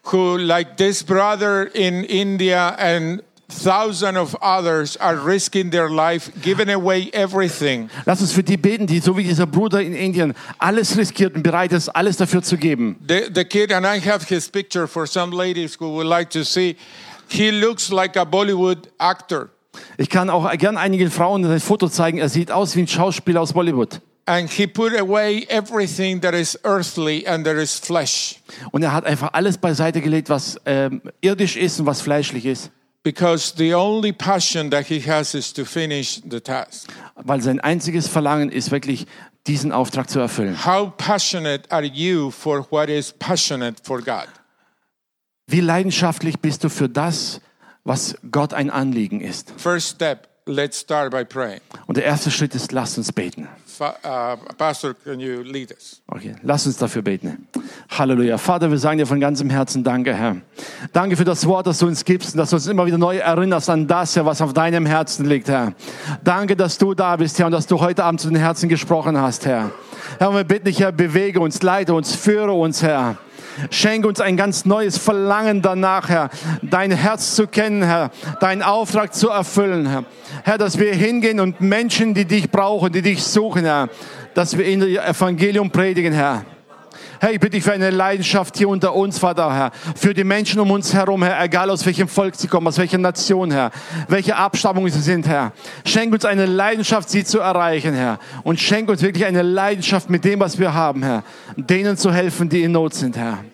who, like this brother in India and thousands of others, are risking their life, giving away everything. Lass uns für die beten, die so wie dieser Bruder in Indien alles riskiert und bereit ist, alles dafür zu geben. The, the kid, and I have his picture for some ladies who would like to see. He looks like a Bollywood actor. Ich kann auch gern einigen Frauen ein Foto zeigen. Er sieht aus wie ein Schauspieler aus Bollywood. And he put away everything that is earthly and that is flesh. Und er hat einfach alles beiseite gelegt, was ähm, irdisch ist und was fleischlich ist. Because the only passion that he has is to finish the task. Weil sein einziges Verlangen ist wirklich, diesen Auftrag zu erfüllen. How passionate are you for what is passionate for God? Wie leidenschaftlich bist du für das, was Gott ein Anliegen ist? First step let's start by praying. Und der erste Schritt ist, lasst uns beten. Fa- uh, Pastor, can you lead us? Okay, lass uns dafür beten. Halleluja. Vater, wir sagen dir von ganzem Herzen Danke, Herr. Danke für das Wort, das du uns gibst und dass du uns immer wieder neu erinnerst an das, Herr, was auf deinem Herzen liegt, Herr. Danke, dass du da bist, Herr, und dass du heute Abend zu den Herzen gesprochen hast, Herr. Herr, und wir bitten dich, Herr, bewege uns, leite uns, führe uns, Herr. Schenke uns ein ganz neues Verlangen danach, Herr, dein Herz zu kennen, Herr, deinen Auftrag zu erfüllen, Herr. Herr, dass wir hingehen und Menschen, die dich brauchen, die dich suchen, Herr, dass wir ihnen Evangelium predigen, Herr. Herr, ich bitte dich für eine Leidenschaft hier unter uns, Vater, Herr. Für die Menschen um uns herum, Herr. Egal aus welchem Volk sie kommen, aus welcher Nation, Herr. Welche Abstammung sie sind, Herr. Schenk uns eine Leidenschaft, sie zu erreichen, Herr. Und schenk uns wirklich eine Leidenschaft mit dem, was wir haben, Herr. Denen zu helfen, die in Not sind, Herr.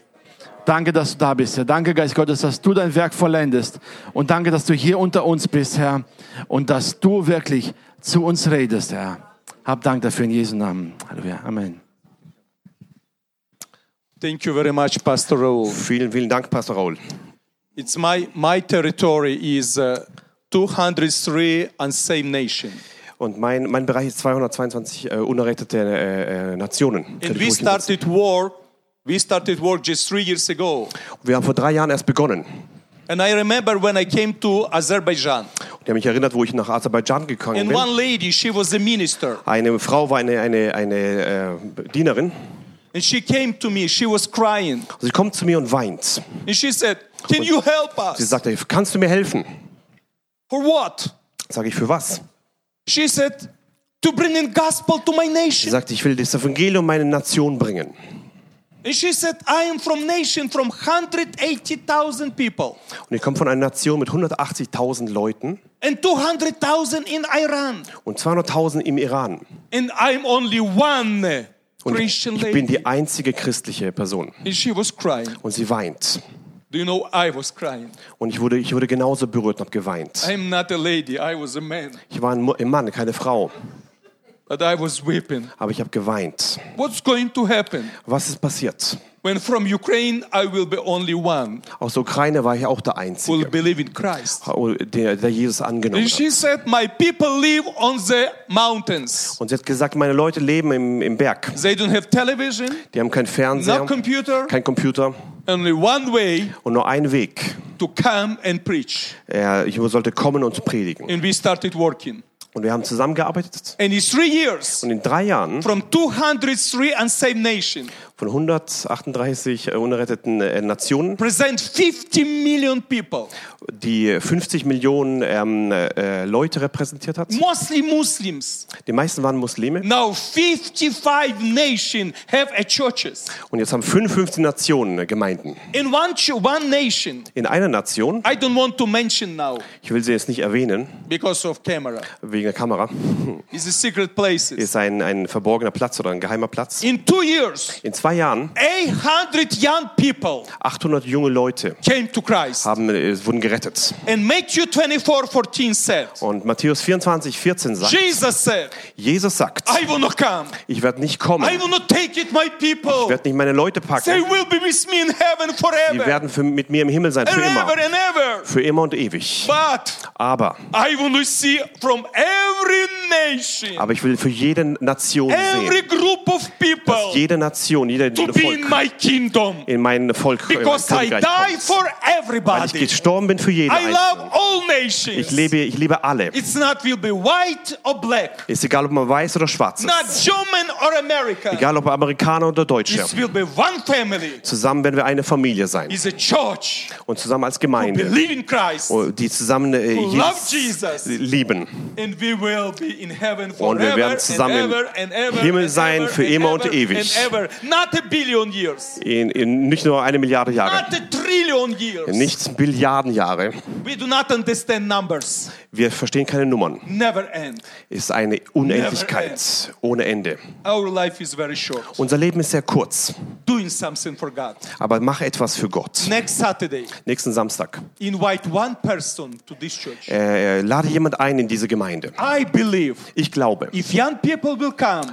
Danke, dass du da bist, Herr. Danke, Geist Gottes, dass du dein Werk vollendest. Und danke, dass du hier unter uns bist, Herr. Und dass du wirklich zu uns redest, Herr. Hab Dank dafür in Jesu Namen. Halleluja. Amen. Thank you very much, Pastor Raul. Vielen, vielen Dank, Pastor Raul. It's my my territory is uh, 203 unsaved nation. Und mein, mein Bereich ist 222 äh, unerrettete äh, äh, Nationen. And we started war. We started war just three years ago. Wir haben vor drei Jahren erst begonnen. And I remember when I came to Azerbaijan. Habe mich erinnert, wo ich nach Aserbaidschan gegangen And bin. one lady, she was a minister. Eine Frau war eine, eine, eine äh, Dienerin. And she came to me. She was crying. Und sie kommt zu mir und weint. And she said, Can you help Sie us? sagte, kannst du mir helfen? For what? Sage ich, für was? She said, To bring in gospel to my Sie nation. sagte, ich will das Evangelium meine Nation bringen. And she said, I am from nation from 180,000 people Und ich komme von einer Nation mit 180.000 Leuten and 200,000 in Iran. und 200.000 im Iran. And I'm only one Und ich, bin die einzige christliche Person. Und sie weint. Do you know I was crying? Und ich wurde, ich wurde genauso berührt und habe geweint. I'm not a lady, I was a man. Ich war ein Mann, keine Frau. But I was weeping. Aber ich habe geweint. What's going to happen? Was ist passiert? When from Ukraine I will be only one Aus der Ukraine war ich auch der who will Einzige, believe in Christ. der, der Jesus angenommen And hat. she said, My people live on the mountains. Und sie hat gesagt, meine Leute leben im, im Berg. They don't have television, Die haben keinen Fernseher, no computer, kein Computer only one way und nur einen Weg. to come and preach. Er, ich sollte kommen und predigen. And we started working. Und wir haben zusammengearbeitet. And in three years, Und in drei Jahren from 203 unsaved nations, von 138 äh, unerretteten äh, Nationen, present 50 million people, die 50 Millionen ähm, äh, Leute repräsentiert hat. mostly Muslims. Die meisten waren Muslime. Now 55 nations have a churches. Und jetzt haben 55 Nationen äh, Gemeinden. In one, one nation, In einer Nation, I don't want to mention now ich will sie jetzt nicht erwähnen, because of camera, wegen der Kamera, it's a secret places. ist ein, ein verborgener Platz oder ein geheimer Platz. In two years, In zwei Jahren 800 young people 800 junge Leute came to Christ. haben, äh, wurden gerettet. And Matthew 24, 14 said, Und Matthäus 24, 14 sagt, Jesus said, Jesus sagt, I will not come. ich werde nicht kommen, I will not take it, my ich people. werde nicht meine Leute They packen, will be with me in heaven die forever. werden für, mit mir im Himmel sein, für And immer, ever and ever. für immer und ewig. But Aber, I want to see from every nation, aber ich will für jede Nation every sehen, group of people jede Nation, be in Volk my kingdom. in mein Volk, Because I Königreich for Weil ich everybody. gestorben bin für jeden I love Einzelnen. all Ich nations. lebe, ich liebe alle. It's not will be white or black, Ist egal, ob man weiß oder schwarz not ist. German or American. Egal, ob Amerikaner oder Deutsche. It will be one family. Zusammen werden wir eine Familie sein. It's a church Und zusammen als who Gemeinde, believe in Christ, die zusammen äh, who love Jesus Jesus, lieben. and we will be in heaven Und wir forever werden and zusammen im ever and ever Himmel and sein für and immer und ewig. And ever. Not a billion years, In, in nicht nur eine Milliarde Jahre, nicht Billiarden Jahre. Wir verstehen keine Nummern. End. Ist eine Unendlichkeit ohne Ende. Our life is very short. Unser Leben ist sehr kurz, Doing something for God. aber mach etwas für Gott. Next Saturday, Nächsten Samstag invite one person to this church. äh, lade jemand ein in diese Gemeinde. Ich glaube,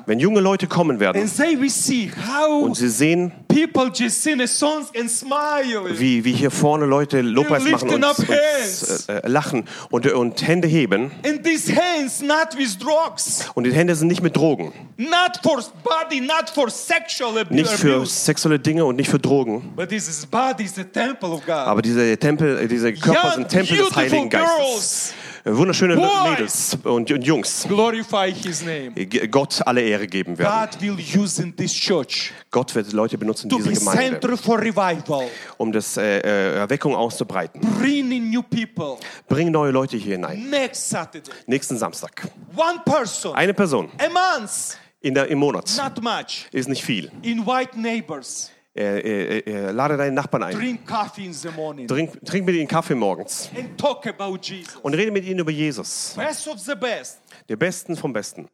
wenn junge Leute kommen werden und sie sehen, wie, wie hier vorne Leute Lobpreis machen und, und äh, äh, lachen und, und Hände heben. And these hands not with drugs, Und die Hände sind nicht mit Drogen, not for body, not for sexual ab- nicht für abuse. sexuelle Dinge und nicht für Drogen. But this is body is the temple of God. Aber diese Tempel, äh, diese Körper Young, sind Tempel des Heiligen Geistes. girls. Wunderschöne Boys. Mädels und, und Jungs, Gott alle Ehre geben werden. In Gott wird Leute benutzen, to diese be Gemeinde, um das äh, äh, Erweckung auszubreiten. bringing new people. Bring neue Leute hier hinein. Nächsten Samstag. one person, Eine Person in der, im Monat ist nicht viel. Invite neighbors. Äh, äh, äh, lade deinen Nachbarn ein. Drink coffee in the morning Trink, trink mit ihnen Kaffee morgens and talk about Jesus. und rede mit ihnen über Jesus, Best of the best. der Besten vom Besten.